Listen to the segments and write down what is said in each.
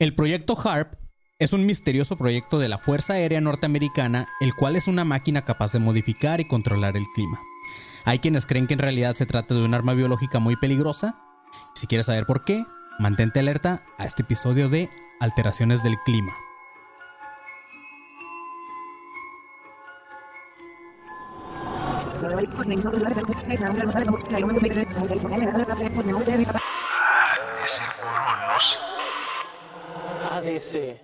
El proyecto HARP es un misterioso proyecto de la Fuerza Aérea Norteamericana, el cual es una máquina capaz de modificar y controlar el clima. Hay quienes creen que en realidad se trata de un arma biológica muy peligrosa. Si quieres saber por qué, mantente alerta a este episodio de Alteraciones del Clima. ADC.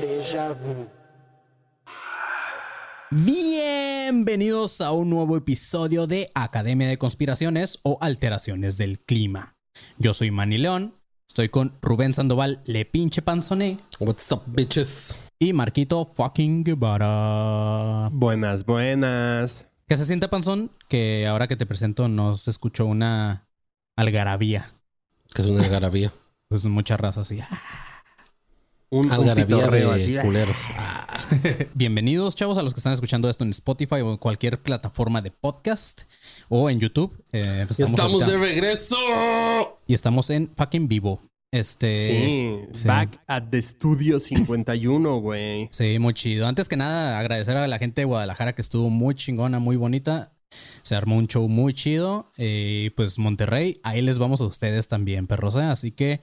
Déjà vu. Bienvenidos a un nuevo episodio de Academia de Conspiraciones o Alteraciones del Clima. Yo soy Manny León, estoy con Rubén Sandoval, Le Pinche Panzoné What's up, bitches? y Marquito fucking Guevara. Buenas, buenas. ¿Qué se siente, Panzón? Que ahora que te presento nos escuchó una algarabía. Que es una algarabía. Es mucha raza así. Un, un Algarabía pitorreo de culeros. Bienvenidos, chavos, a los que están escuchando esto en Spotify o en cualquier plataforma de podcast o en YouTube. Eh, pues ¡Estamos de regreso! Y estamos en fucking vivo. Este. Sí, sí. back at the studio 51, güey. Sí, muy chido. Antes que nada, agradecer a la gente de Guadalajara que estuvo muy chingona, muy bonita. Se armó un show muy chido. Y pues Monterrey, ahí les vamos a ustedes también, perros. ¿eh? Así que,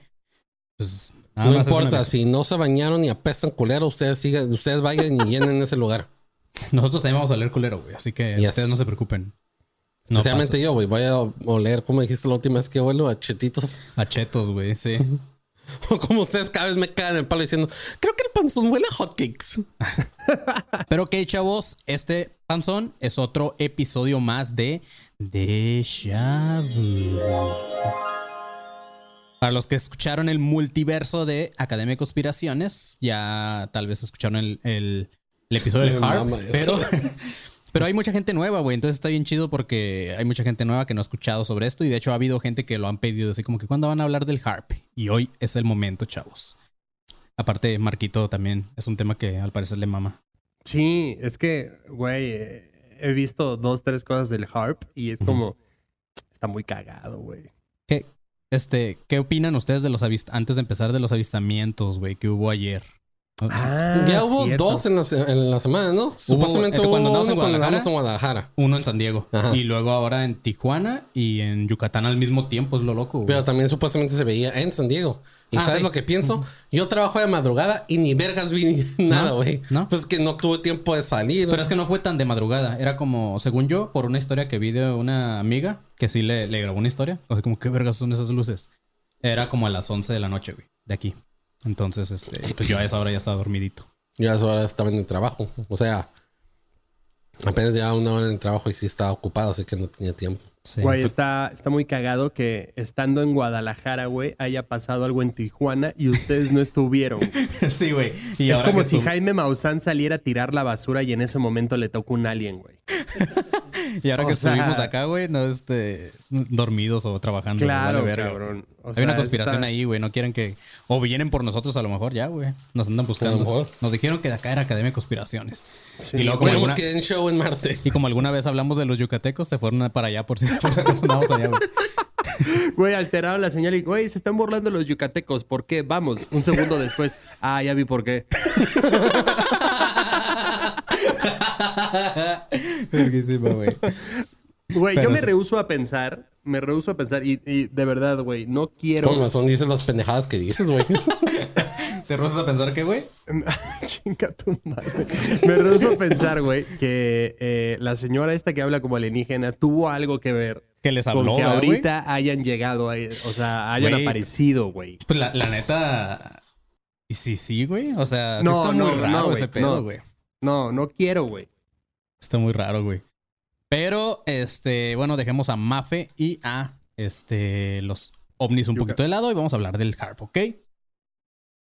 pues nada No importa, si no se bañaron y apestan culero, ustedes sigan, ustedes vayan y llenen ese lugar. Nosotros también vamos a leer culero, güey. Así que Yes. ustedes no se preocupen. No Especialmente pasa. yo, güey. Voy a oler, como dijiste la última vez que vuelo, a chetitos. A chetos, güey, sí. O como ustedes cada vez me caen el palo diciendo, creo que el panzón huele a hotcakes. Pero ok, chavos, este panzón es otro episodio más de Deja Vu. Para los que escucharon el multiverso de Academia de Conspiraciones, ya tal vez escucharon el, el- el episodio del Me Harp, pero, pero hay mucha gente nueva, güey. Entonces está bien chido porque hay mucha gente nueva que no ha escuchado sobre esto y de hecho ha habido gente que lo han pedido así como que cuando van a hablar del Harp. Y hoy es el momento, chavos. Aparte, Marquito también es un tema que al parecer le mama. Sí, es que, güey, he visto dos, tres cosas del Harp y es como. Está muy cagado, güey. ¿Qué, este, ¿Qué opinan ustedes de los avist antes de empezar de los avistamientos, güey, que hubo ayer? Ah, ya hubo cierto. dos en la, se- en la semana, ¿no? Supuestamente hubo cuando uno andabas en Guadalajara. andamos en Guadalajara. Uno en San Diego Ajá. y luego ahora en Tijuana y en Yucatán al mismo tiempo, es lo loco. güey. Pero también supuestamente se veía en San Diego. ¿Y Ah, sabes sí. lo que pienso? Yo trabajo de madrugada y ni vergas vi ni nada, güey. ¿No? Pues que no tuve tiempo de salir. Pero es que no fue tan de madrugada. Era como, según yo, por una historia que vi de una amiga que sí le, le grabó una historia. O sea, como, ¿qué vergas son esas luces? Era como a las 11 de la noche, güey, de aquí. Entonces, este, pues yo a esa hora ya estaba dormidito. Yo a esa hora estaba en el trabajo. O sea, apenas llevaba una hora en el trabajo y sí estaba ocupado, así que no tenía tiempo. Sí. Güey, está, está muy cagado que estando en Guadalajara, güey, haya pasado algo en Tijuana y ustedes no estuvieron. sí, güey. Y es como si Jaime Maussan saliera a tirar la basura y en ese momento le tocó un alien, güey. Y ahora O que sea- estuvimos acá, güey, no este dormidos o trabajando. Claro, vale verga. cabrón. O Hay una conspiración está- ahí, güey. No quieren que. O vienen por nosotros a lo mejor ya, güey. Nos andan buscando. A lo mejor. Nos dijeron que de acá era Academia de Conspiraciones. Sí, y luego como Tenemos alguna, que en show en Marte. y como alguna vez hablamos de los yucatecos, se fueron para allá por si, por si acaso andábamos allá, güey. Güey, alterado la señal y, güey, se están burlando los yucatecos. ¿Por qué? Vamos, un segundo después. Ah, ya vi por qué. Güey. Yo me rehuso a pensar, me rehuso a pensar, y, y de verdad, güey, no quiero. Con razón dices las pendejadas que dices, güey. ¿Te rozas a pensar que, güey? Chinga tu madre. Me rehuso a pensar, güey, que eh, la señora esta que habla como alienígena tuvo algo que ver Que les con habló, que ¿verdad, güey? ahorita hayan llegado, o sea, hayan aparecido, güey. Pues la, la neta. Y sí, sí, güey. O sea, sí No, está no, muy no, raro güey, ese pedo, no. güey. No, no quiero, güey. Está muy raro, güey. Pero, este, bueno, dejemos a Mafe y a este, los ovnis un poquito de lado y vamos a hablar del HARP, ¿ok?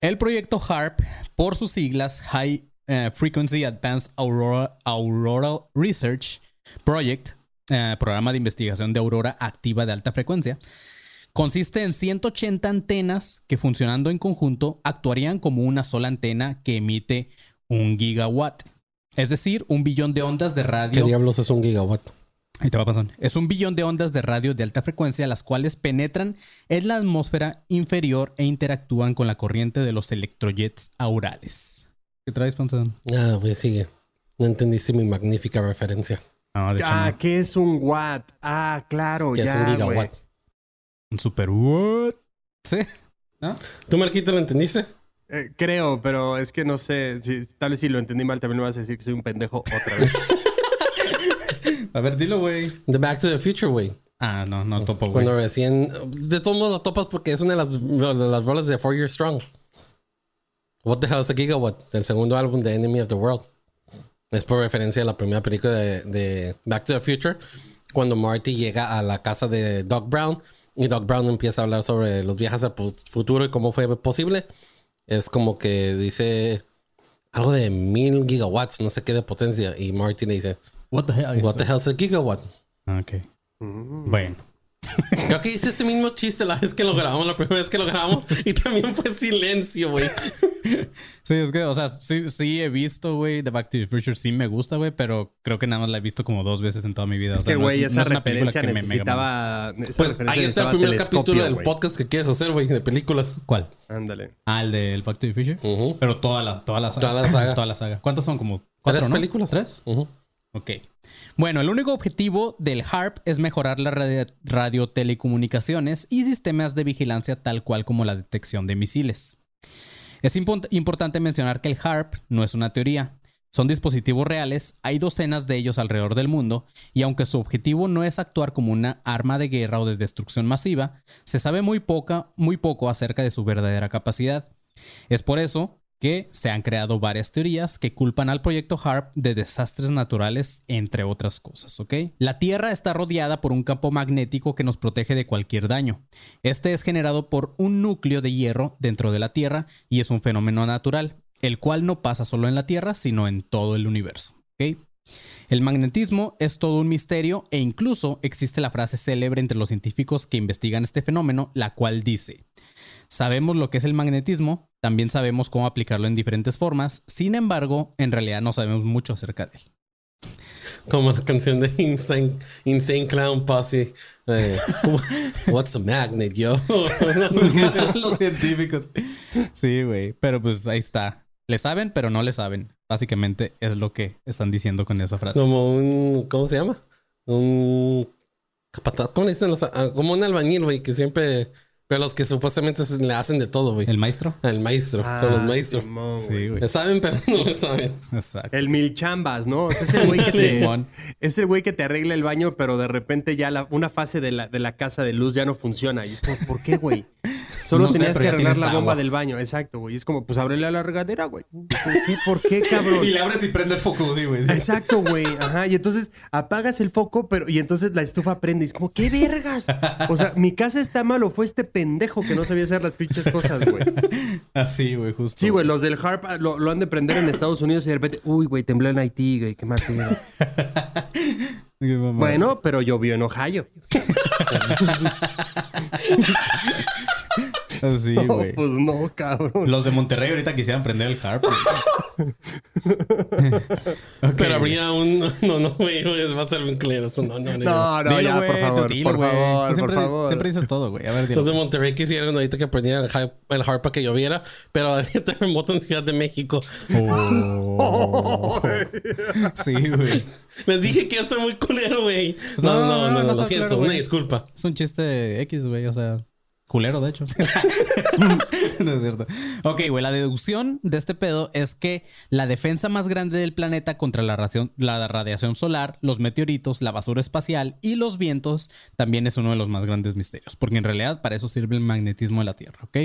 El proyecto HARP, por sus siglas, High eh, Frequency Advanced Aurora, Auroral Research Project, eh, programa de investigación de aurora activa de alta frecuencia, consiste en 180 antenas que funcionando en conjunto actuarían como una sola antena que emite un gigawatt. Es decir, un billón de ondas de ¿Qué radio. diablos es un gigawatt? Ahí te va, panzón. Es un billón de ondas de radio de alta frecuencia, las cuales penetran en la atmósfera inferior e interactúan con la corriente de los electrojets aurales. ¿Qué traes, panzón? Ah, güey, sigue. No entendiste mi magnífica referencia. No, de hecho, Ah, no. ¿qué es un watt? Ah, claro, Que ya, es un gigawatt. Un super what? ¿Sí? ¿No? ¿Tú, Marquito, lo entendiste? Eh, creo, pero es que no sé. Si, tal vez si lo entendí mal, también me vas a decir que soy un pendejo otra vez. A ver, dilo, güey. The Back to the Future, güey. Ah, no, no topo, güey. Cuando recién... De todos modos lo topas porque es una de las, de las rolas de Four Years Strong. What the hell is a gigawatt? El segundo álbum de Enemy of the World. Es por referencia a la primera película de, de Back to the Future. Cuando Marty llega a la casa de Doc Brown. Y Doc Brown empieza a hablar sobre los viajes al futuro y cómo fue posible. Es como que dice algo de mil gigawatts, no sé qué de potencia. Y Marty le dice, What the hell is What the hell is a gigawatt? Ah, Ok. Bueno. Creo que hice este mismo chiste la vez que lo grabamos, la primera vez que lo grabamos, y también fue silencio, güey. Sí, es que, o sea, sí, sí he visto, güey, The Back to the Future. Sí me gusta, güey, pero creo que nada más la he visto como dos veces en toda mi vida. Es o sea, que, no güey, es- esa no es una película referencia que me Pues ahí está el primer capítulo del podcast que quieres hacer, güey, de películas. ¿Cuál? Ándale. Ah, el del Back to the Future. Pero toda la, toda la saga. Toda la saga. Toda la saga. ¿Cuántas son? Como cuatro, Tres ¿no? películas. ¿Tres? Ujú. Ok. Bueno, el único objetivo del HARP es mejorar las radio- radiotelecomunicaciones y sistemas de vigilancia tal cual como la detección de misiles. Es impo- importante mencionar que el HARP no es una teoría. Son dispositivos reales, hay docenas de ellos alrededor del mundo, y aunque su objetivo no es actuar como una arma de guerra o de destrucción masiva, se sabe muy, poca, muy poco acerca de su verdadera capacidad. Es por eso que se han creado varias teorías que culpan al proyecto HARP de desastres naturales, entre otras cosas, ¿ok? La Tierra está rodeada por un campo magnético que nos protege de cualquier daño. Este es generado por un núcleo de hierro dentro de la Tierra y es un fenómeno natural, el cual no pasa solo en la Tierra, sino en todo el universo, ¿ok? El magnetismo es todo un misterio e incluso existe la frase célebre entre los científicos que investigan este fenómeno, la cual dice, Sabemos lo que es el magnetismo, también sabemos cómo aplicarlo en diferentes formas, sin embargo, en realidad no sabemos mucho acerca de él. Como la canción de Insane, Insane Clown Posse. eh, What's a magnet, yo? Los científicos. Sí, güey, pero pues ahí está. Le saben, pero no le saben. Básicamente es lo que están diciendo con esa frase. Como un... ¿Cómo se llama? Un... capataz. ¿Cómo le dicen los... Como un albañil, güey, que siempre... Pero los que supuestamente se- le hacen de todo, güey. ¿El maestro? El maestro. Ah, con los maestros. Simón, Sí, güey. Le saben, pero no le saben. Exacto. El mil chambas, ¿no? O sea, es el güey que te, es el güey que te arregla el baño, pero de repente ya la- una fase de la, de la casa de luz ya no funciona. Y es como, ¿por qué, güey? Solo No tenías que arreglar la bomba agua. del baño. Exacto, güey. Es como, pues ábrele a la regadera, güey. ¿Por qué? ¿Por qué, cabrón? Y le abres y prende el foco, sí, güey. sí. Exacto, güey. Ajá. Y entonces apagas el foco, pero y entonces la estufa prende. Y es como, ¿qué vergas? O sea, mi casa está mal o fue este pendejo que no sabía hacer las pinches cosas, güey. Así, güey, justo. Sí, güey, los del HARP ah, lo, lo han de prender en Estados Unidos y de repente, uy, güey, tembló en Haití, güey, qué mal. Bueno, pero llovió en Ohio. No, güey. pues no, cabrón. Los de Monterrey ahorita quisieran prender el harp. güey. Ok, Pero güey. habría un... No, no, güey. Va a ser un culero eso. No, no, no. No, no, Dilo, ya, güey, por favor, tú dilo, por güey. favor, Tú siempre, por favor. siempre dices todo, güey. A ver, dilo. Los de Monterrey quisieron ahorita que prendieran el, hype- el harp para que lloviera, pero habría terremoto en Ciudad de México. Oh. sí, güey. Les dije que iba a ser muy culero, güey. Pues No, no, no, no lo está siento. culero, una disculpa. Es un chiste X, güey. O sea, culero, de hecho. no es cierto. Ok, güey. La deducción de este pedo es que la defensa más grande del planeta contra la, ración- la radiación solar, los meteoritos, la basura espacial y los vientos también es uno de los más grandes misterios. Porque en realidad para eso sirve el magnetismo de la Tierra, ¿ok?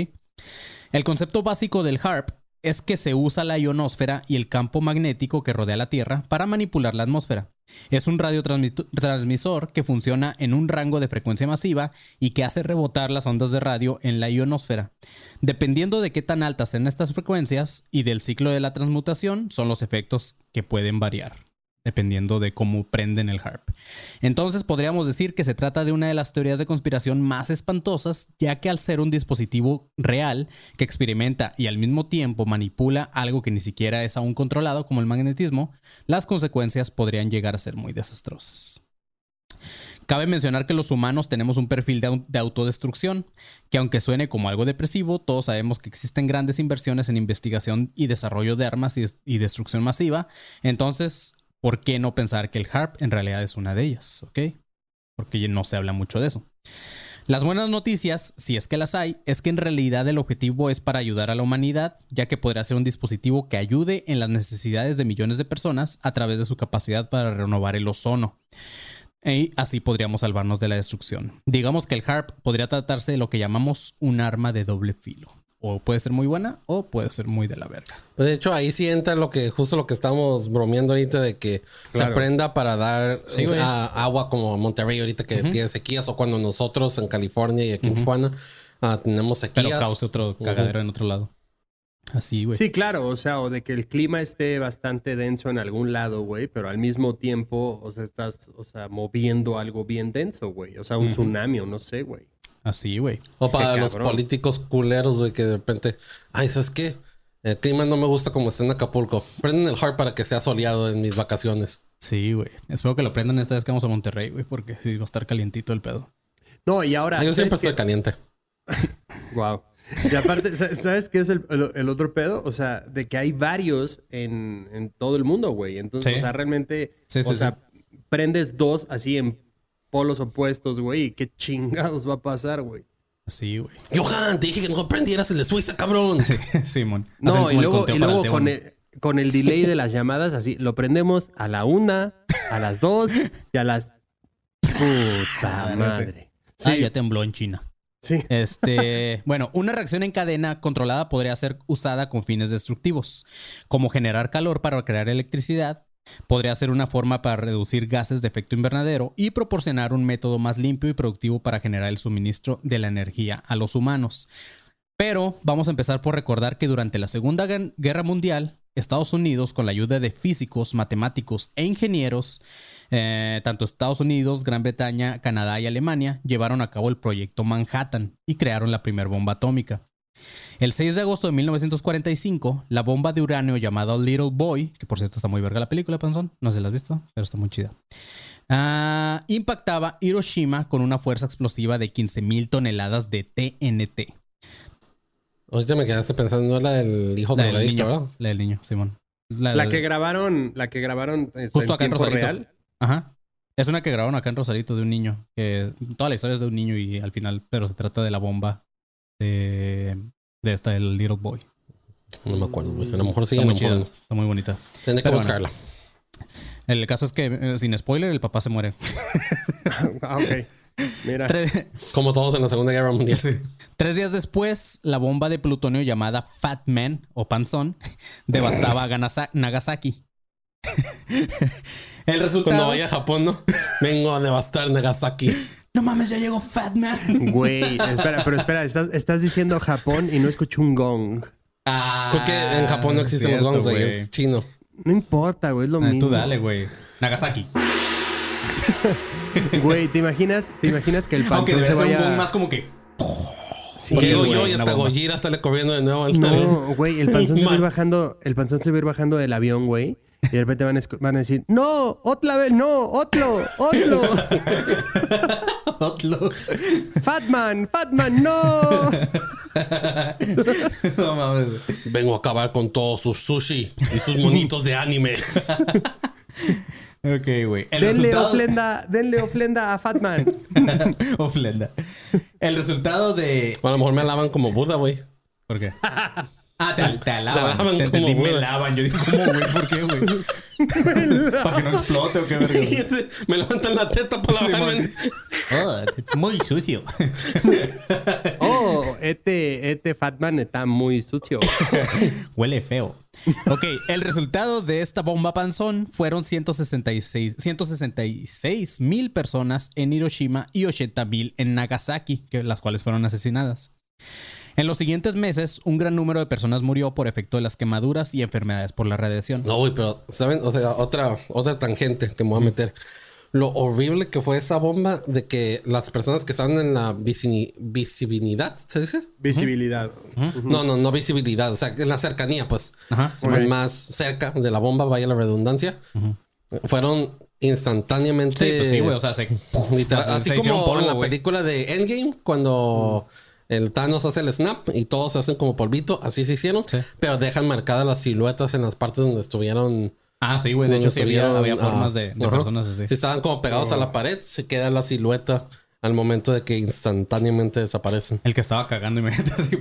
El concepto básico del HARP es que se usa la ionosfera y el campo magnético que rodea la Tierra para manipular la atmósfera. Es un radiotransmisor que funciona en un rango de frecuencia masiva y que hace rebotar las ondas de radio en la ionosfera. Dependiendo de qué tan altas sean estas frecuencias y del ciclo de la transmutación, son los efectos que pueden variar dependiendo de cómo prenden el HARP. Entonces podríamos decir que se trata de una de las teorías de conspiración más espantosas, ya que al ser un dispositivo real que experimenta y al mismo tiempo manipula algo que ni siquiera es aún controlado, como el magnetismo, las consecuencias podrían llegar a ser muy desastrosas. Cabe mencionar que los humanos tenemos un perfil de, au- de autodestrucción, que aunque suene como algo depresivo, todos sabemos que existen grandes inversiones en investigación y desarrollo de armas y destrucción masiva. Entonces, ¿por qué no pensar que el HARP en realidad es una de ellas? Porque no se habla mucho de eso. Las buenas noticias, si es que las hay, es que en realidad el objetivo es para ayudar a la humanidad, ya que podrá ser un dispositivo que ayude en las necesidades de millones de personas a través de su capacidad para renovar el ozono. Y así podríamos salvarnos de la destrucción. Digamos que el HARP podría tratarse de lo que llamamos un arma de doble filo. O puede ser muy buena o puede ser muy de la verga. Pues de hecho, ahí sí entra lo que, justo lo que estamos bromeando ahorita de que se aprenda para dar Sí, ah, agua como Monterrey ahorita que tiene sequías o cuando nosotros en California y aquí en Tijuana ah, tenemos sequías. Pero cause otro cagadero en otro lado. Así, güey. Sí, claro, o sea, o de que el clima esté bastante denso en algún lado, güey, pero al mismo tiempo, o sea, estás, o sea, moviendo algo bien denso, güey. O sea, un tsunami o no sé, güey. Así, güey. O para Qué los cabrón. políticos culeros, güey, que de repente, ay, ¿sabes qué? El clima no me gusta como está en Acapulco. Prenden el hard para que sea soleado en mis vacaciones. Sí, güey. Espero que lo prendan esta vez que vamos a Monterrey, güey, porque sí va a estar calientito el pedo. No, y ahora. Yo siempre ¿sabes estoy caliente. Wow. Y aparte, sa- ¿sabes qué es el, el- el otro pedo? O sea, de que hay varios en, en todo el mundo, güey. Entonces, Sí. o sea, realmente, Sí, sí, o sea, prendes dos así en polos opuestos, güey. ¿y ¿Qué chingados va a pasar, güey? Así, güey. Johan, te dije que no prendieras el de Suiza, cabrón. Simón. Hacen No, y luego, y luego el con, T1. el, con el delay de las llamadas, así, lo prendemos a la una, a las dos y a las... Puta Ah, madre. Ah, Sí, ya tembló en China. sí. Este, bueno, una reacción en cadena controlada podría ser usada con fines destructivos, como generar calor para crear electricidad, podría ser una forma para reducir gases de efecto invernadero y proporcionar un método más limpio y productivo para generar el suministro de la energía a los humanos. Pero vamos a empezar por recordar que durante la Segunda Guer- Guerra Mundial, Estados Unidos, con la ayuda de físicos, matemáticos e ingenieros, eh, tanto Estados Unidos, Gran Bretaña, Canadá y Alemania llevaron a cabo el proyecto Manhattan y crearon la primera bomba atómica. El 6 de agosto de 1945, la bomba de uranio llamada Little Boy, que por cierto está muy verga la película, Panzón, no sé si la has visto, pero está muy chida, ah, impactaba Hiroshima con una fuerza explosiva de 15.000 toneladas de TNT. Ahorita me quedaste pensando en la del hijo La de del drogadicto, niño, ¿verdad? la del niño, Simón. La, que grabaron, la que grabaron eh, Justo acá en Rosarito. real. Ajá. Es una que grabaron acá en Rosarito de un niño. Que toda la historia es de un niño y al final, pero se trata de la bomba de, de esta, el Little Boy. No me acuerdo, güey. A lo mejor sí, a Está lo muy chida, está muy bonita. Tendré que Pero bueno. buscarla. El caso es que, eh, sin spoiler, el papá se muere. Ah, ok. Mira. Tres, Como todos en la Segunda Guerra Mundial. tres días después, la bomba de plutonio llamada Fat Man o Panzón devastaba a Ganasa- Nagasaki. el resultado. Cuando vaya a Japón, ¿no? Vengo a devastar Nagasaki. No mames, ya llegó Fat Man. Güey, espera, pero espera, estás, estás diciendo Japón y no escucho un gong. Ah, Porque en Japón no existen cierto, los gongs, güey. Es chino. No importa, güey, es lo Ah, mismo. Tú dale, güey. Nagasaki. Güey, ¿te imaginas, ¿te imaginas que el Aunque panzón debe se ser un vaya... gong más como que. Sí, Porque digo yo y hasta. Gojira sale corriendo de nuevo. al- No, güey, el panzón se va a ir bajando, el panzón se va a ir bajando del avión, güey. Y de repente van a, escu- van a decir, no, otra vez, no, otro, otro, Otlo. Fatman, Fatman, no. no mames. Vengo a acabar con todos sus sushi y sus monitos de anime. Ok, güey. Denle resultado. ofrenda, denle ofrenda a Fatman. Ofrenda. El resultado de. O a lo mejor me alaban como Buda, güey. ¿Por qué? Ah, te, te alaban. Te alaban Te entendí, me lavan. Yo dije, ¿cómo, güey? ¿Por qué, güey? Para que no explote o qué verga. güey? me levantan la teta para lavarme. Oh, muy sucio. Oh, este, este Fatman está muy sucio. Huele feo. Ok, el resultado de esta bomba panzón fueron 166 166 mil personas en Hiroshima y 80 mil en Nagasaki, que, las cuales fueron asesinadas. En los siguientes meses, un gran número de personas murió por efecto de las quemaduras y enfermedades por la radiación. No, güey, pero, ¿saben? O sea, otra, otra tangente que me voy a meter. Lo horrible que fue esa bomba de que las personas que estaban en la visibilidad, ¿se dice? Visibilidad. No, no, no visibilidad. O sea, en la cercanía, pues. Ajá. Más cerca de la bomba, vaya la redundancia. Fueron instantáneamente. Sí, pues sí, güey. O sea, se, Literal, o sea, así se como polvo, en la güey. película de Endgame, cuando el Thanos hace el snap y todos se hacen como polvito, así se hicieron, Sí. pero dejan marcadas las siluetas en las partes donde estuvieron. Ah, sí, güey. De hecho, sí había, estuvieron, había ah, de, personas así. Si estaban como pegados a la pared, se queda la silueta al momento de que instantáneamente desaparecen. El que estaba cagando y me así.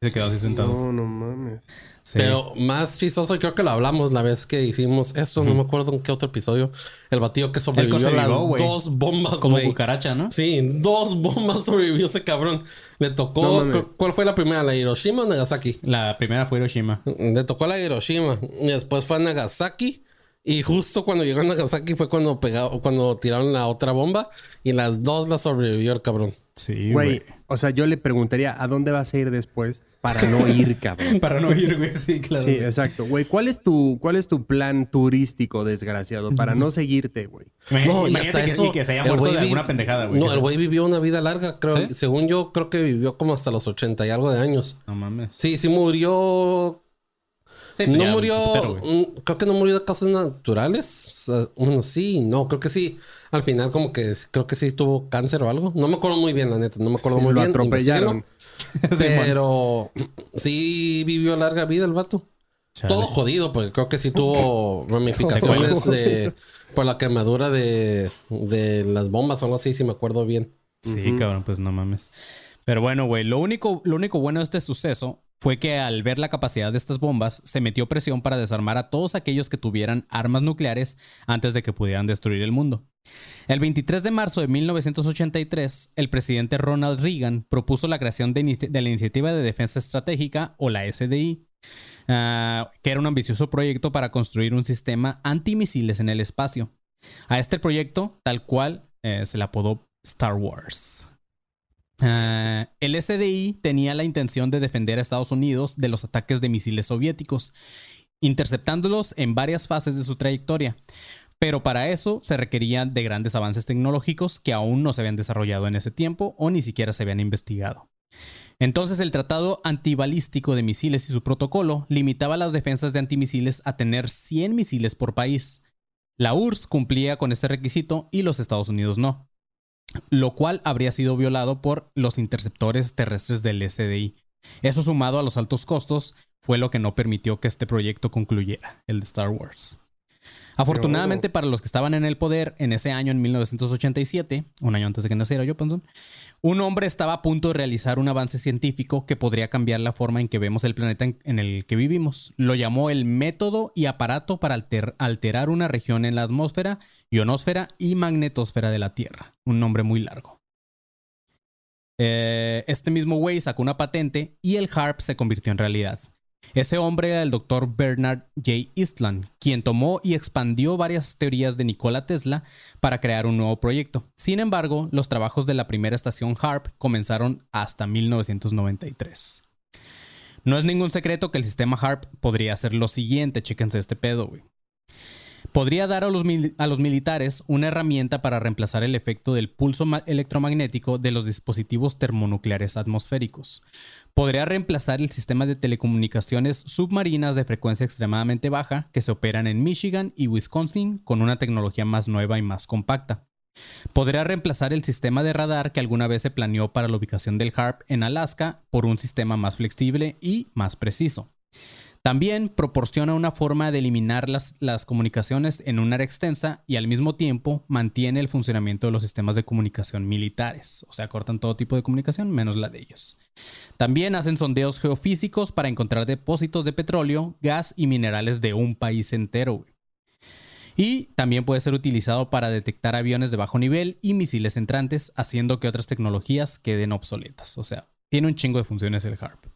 Se quedó así sentado. No, no mames. Sí. Pero más chistoso, y creo que lo hablamos la vez que hicimos esto, no me acuerdo en qué otro episodio. El batido que sobrevivió a las dos bombas, Como cucaracha, ¿no? Sí, dos bombas sobrevivió ese cabrón. Le tocó. ¿Cuál fue la primera? ¿La Hiroshima o Nagasaki? La primera fue Hiroshima. Le tocó la Hiroshima. Y después fue a Nagasaki. Y justo cuando llegó a Nagasaki fue cuando pegaron, cuando tiraron la otra bomba. Y las dos las sobrevivió el cabrón. Sí, Güey, güey. o sea, yo le preguntaría, ¿a dónde vas a ir después para no ir, cabrón? Para no ir, güey. Sí, claro. Sí, güey. exacto. Güey, ¿cuál es tu cuál es tu plan turístico, desgraciado, para no seguirte, güey? No, y hasta que, eso, y que se haya el muerto güey de vi- alguna pendejada, güey. No, el güey vivió una vida larga, creo. ¿Sí? Según yo, creo que vivió como hasta los 80 y algo de años. No mames. Sí, sí murió Sí, no ya, murió, putero, creo que no murió de causas naturales. Bueno, sí, no, creo que sí. Al final como que creo que sí tuvo cáncer o algo. No me acuerdo muy bien, la neta, no me acuerdo Sí, muy lo bien. atropellaron. Pero sí vivió larga vida el vato. Chale. Todo jodido, porque creo que sí tuvo ramificaciones de, por la quemadura de, de las bombas o algo así, si me acuerdo bien. Sí, cabrón, pues no mames. Pero bueno, güey, lo único, lo único bueno de este suceso fue que al ver la capacidad de estas bombas, se metió presión para desarmar a todos aquellos que tuvieran armas nucleares antes de que pudieran destruir el mundo. El 23 de marzo de 1983, el presidente Ronald Reagan propuso la creación de, la Iniciativa de Defensa Estratégica, o la SDI, ah, que era un ambicioso proyecto para construir un sistema antimisiles en el espacio. A este proyecto, tal cual, eh, se le apodó Star Wars. Ah, el SDI tenía la intención de defender a Estados Unidos de los ataques de misiles soviéticos, interceptándolos en varias fases de su trayectoria. Pero para eso se requerían de grandes avances tecnológicos que aún no se habían desarrollado en ese tiempo o ni siquiera se habían investigado. Entonces el Tratado Antibalístico de Misiles y su protocolo limitaba las defensas de antimisiles a tener 100 misiles por país. La URSS cumplía con este requisito y los Estados Unidos no lo cual habría sido violado por los interceptores terrestres del SDI. Eso sumado a los altos costos fue lo que no permitió que este proyecto concluyera, el de Star Wars. Afortunadamente para los que estaban en el poder en ese año, en 1987, un año antes de que naciera yo, Panzón, un hombre estaba a punto de realizar un avance científico que podría cambiar la forma en que vemos el planeta en, el que vivimos. Lo llamó el método y aparato para alter- alterar una región en la atmósfera, ionosfera y magnetosfera de la Tierra. Un nombre muy largo. Eh, este mismo güey sacó una patente y el HARP se convirtió en realidad. Ese hombre era el doctor Bernard J. Eastland, quien tomó y expandió varias teorías de Nikola Tesla para crear un nuevo proyecto. Sin embargo, los trabajos de la primera estación HARP comenzaron hasta 1993. No es ningún secreto que el sistema HARP podría hacer lo siguiente, chéquense este pedo, güey. Podría dar a los, militares una herramienta para reemplazar el efecto del pulso ma- electromagnético de los dispositivos termonucleares atmosféricos. Podría reemplazar el sistema de telecomunicaciones submarinas de frecuencia extremadamente baja que se operan en Michigan y Wisconsin con una tecnología más nueva y más compacta. Podría reemplazar el sistema de radar que alguna vez se planeó para la ubicación del HARP en Alaska por un sistema más flexible y más preciso. También proporciona una forma de eliminar las, las comunicaciones en un área extensa y al mismo tiempo mantiene el funcionamiento de los sistemas de comunicación militares. O sea, cortan todo tipo de comunicación menos la de ellos. También hacen sondeos geofísicos para encontrar depósitos de petróleo, gas y minerales de un país entero. Y también puede ser utilizado para detectar aviones de bajo nivel y misiles entrantes, haciendo que otras tecnologías queden obsoletas. O sea, tiene un chingo de funciones el HARP.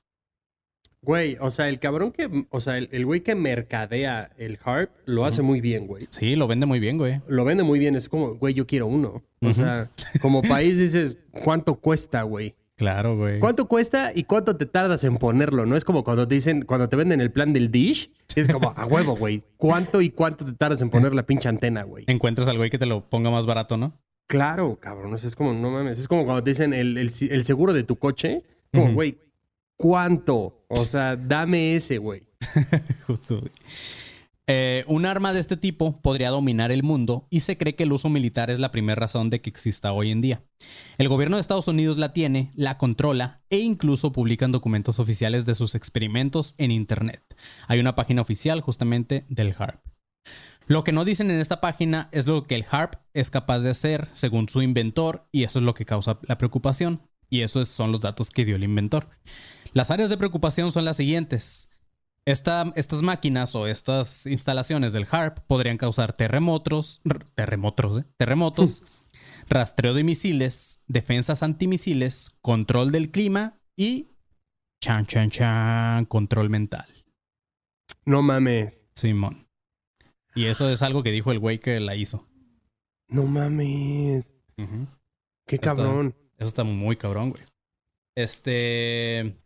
Güey, o sea, el cabrón que, o sea, el el güey que mercadea el harp lo hace muy bien, güey. Sí, lo vende muy bien, güey. Lo vende muy bien, es como, güey, yo quiero uno. O sea, como país dices, ¿cuánto cuesta, güey? Claro, güey. ¿Cuánto cuesta y cuánto te tardas en ponerlo? No es como cuando te dicen, cuando te venden el plan del dish, es como, a huevo, güey. ¿Cuánto y cuánto te tardas en poner la pinche antena, güey? Encuentras al güey que te lo ponga más barato, ¿no? Claro, cabrón. o sea, es como, no mames. Es como cuando te dicen el, el- el seguro de tu coche. Como, güey, ¿cuánto? O sea, dame ese, güey. Justo. Eh, un arma de este tipo podría dominar el mundo y se cree que el uso militar es la primera razón de que exista hoy en día. El gobierno de Estados Unidos la tiene, la controla e incluso publican documentos oficiales de sus experimentos en Internet. Hay una página oficial justamente del HARP. Lo que no dicen en esta página es lo que el HARP es capaz de hacer según su inventor y eso es lo que causa la preocupación. Y esos son los datos que dio el inventor. Las áreas de preocupación son las siguientes. Esta- estas máquinas o estas instalaciones del HARP podrían causar terremotos, terremotos, ¿eh? terremotos, rastreo de misiles, defensas antimisiles, control del clima y chan chan chan, control mental. No mames. Simón. Y eso es algo que dijo el güey que la hizo. No mames. Qué Está- cabrón. Eso está muy cabrón, güey. Este.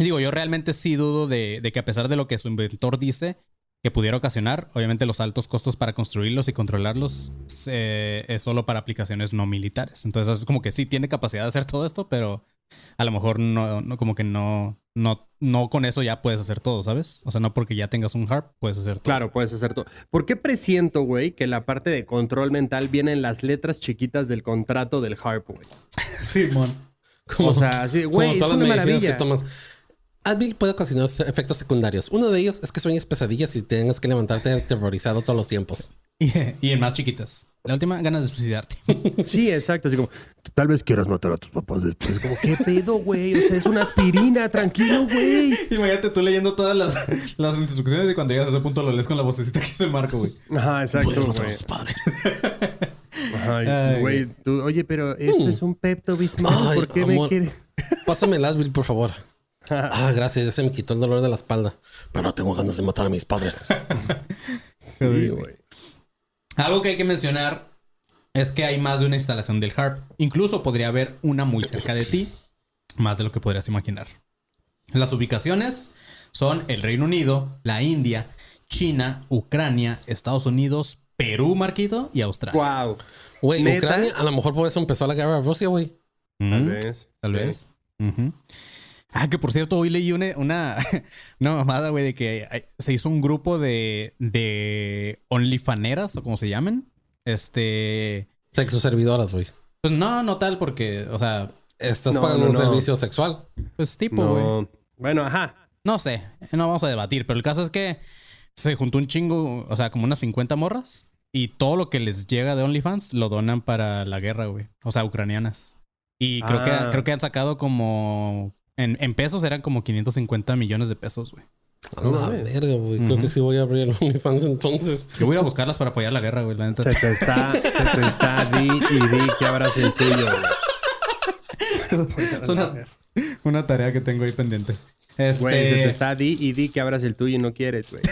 Digo, yo realmente sí dudo de, de que a pesar de lo que su inventor dice que pudiera ocasionar, obviamente los altos costos para construirlos y controlarlos eh, es solo para aplicaciones no militares. Entonces es como que sí tiene capacidad de hacer todo esto, pero a lo mejor no, no como que no, no, no con eso ya puedes hacer todo, ¿sabes? O sea, no porque ya tengas un harp puedes hacer todo. Claro, puedes hacer todo. ¿Por qué presiento, güey, que la parte de control mental viene en las letras chiquitas del contrato del HARP, güey? Simón. Como, O sea, sí, güey, es todas una maravilla. que tomas. Advil puede ocasionar efectos secundarios. Uno de ellos es que sueñes pesadillas y tengas que levantarte aterrorizado todos los tiempos. Y, y en más chiquitas. La última, ganas de suicidarte. Sí, exacto. Así como, tal vez quieras matar a tus papás después. Como, ¿qué pedo, güey? O sea, es una aspirina, tranquilo, güey. Imagínate tú leyendo todas las, las instrucciones y cuando llegas a ese punto lo lees con la vocecita que hizo el Marco, güey. Ajá, exacto, güey. tus padres. Ay, güey, tú, oye, pero esto es un Pepto Bismol. Ay, ¿Por qué me amor. quiere? Pásame el Advil, por favor. Ah, gracias. Ya se me quitó el dolor de la espalda. Pero tengo ganas de matar a mis padres. Sí, güey. Algo que hay que mencionar es que hay más de una instalación del HARP. Incluso podría haber una muy cerca de ti, más de lo que podrías imaginar. Las ubicaciones son el Reino Unido, la India, China, Ucrania, Estados Unidos, Perú, Marquito, y Australia. Wow. Güey. Ucrania, a lo mejor por eso empezó la guerra de Rusia, güey. Tal Mm, vez. Tal vez. Ujú. Ah, que por cierto, hoy leí una, una, una mamada, güey, de que se hizo un grupo de, de OnlyFaneras, o como se llaman. Este. Sexo servidoras, güey. Pues no, no tal, porque, o sea, Estás No, pagando no, un no. servicio sexual. pues tipo, güey. No. Bueno, ajá. No sé, no vamos a debatir, pero el caso es que se juntó un chingo, o sea, como unas 50 morras, y todo lo que les llega de OnlyFans lo donan para la guerra, güey. O sea, ucranianas. Y creo, que, Ah. creo que han sacado como. En, en pesos eran como 550 millones de pesos, güey. A la verga, güey. Creo que sí voy a abrir el OnlyFans entonces. Yo voy a ir a buscarlas para apoyar la guerra, güey, la neta. Se te está, se te está, di y di que abras el tuyo, güey. Es una, una tarea que tengo ahí pendiente. Este, Güey, se te está di y di que abras el tuyo y no quieres, güey.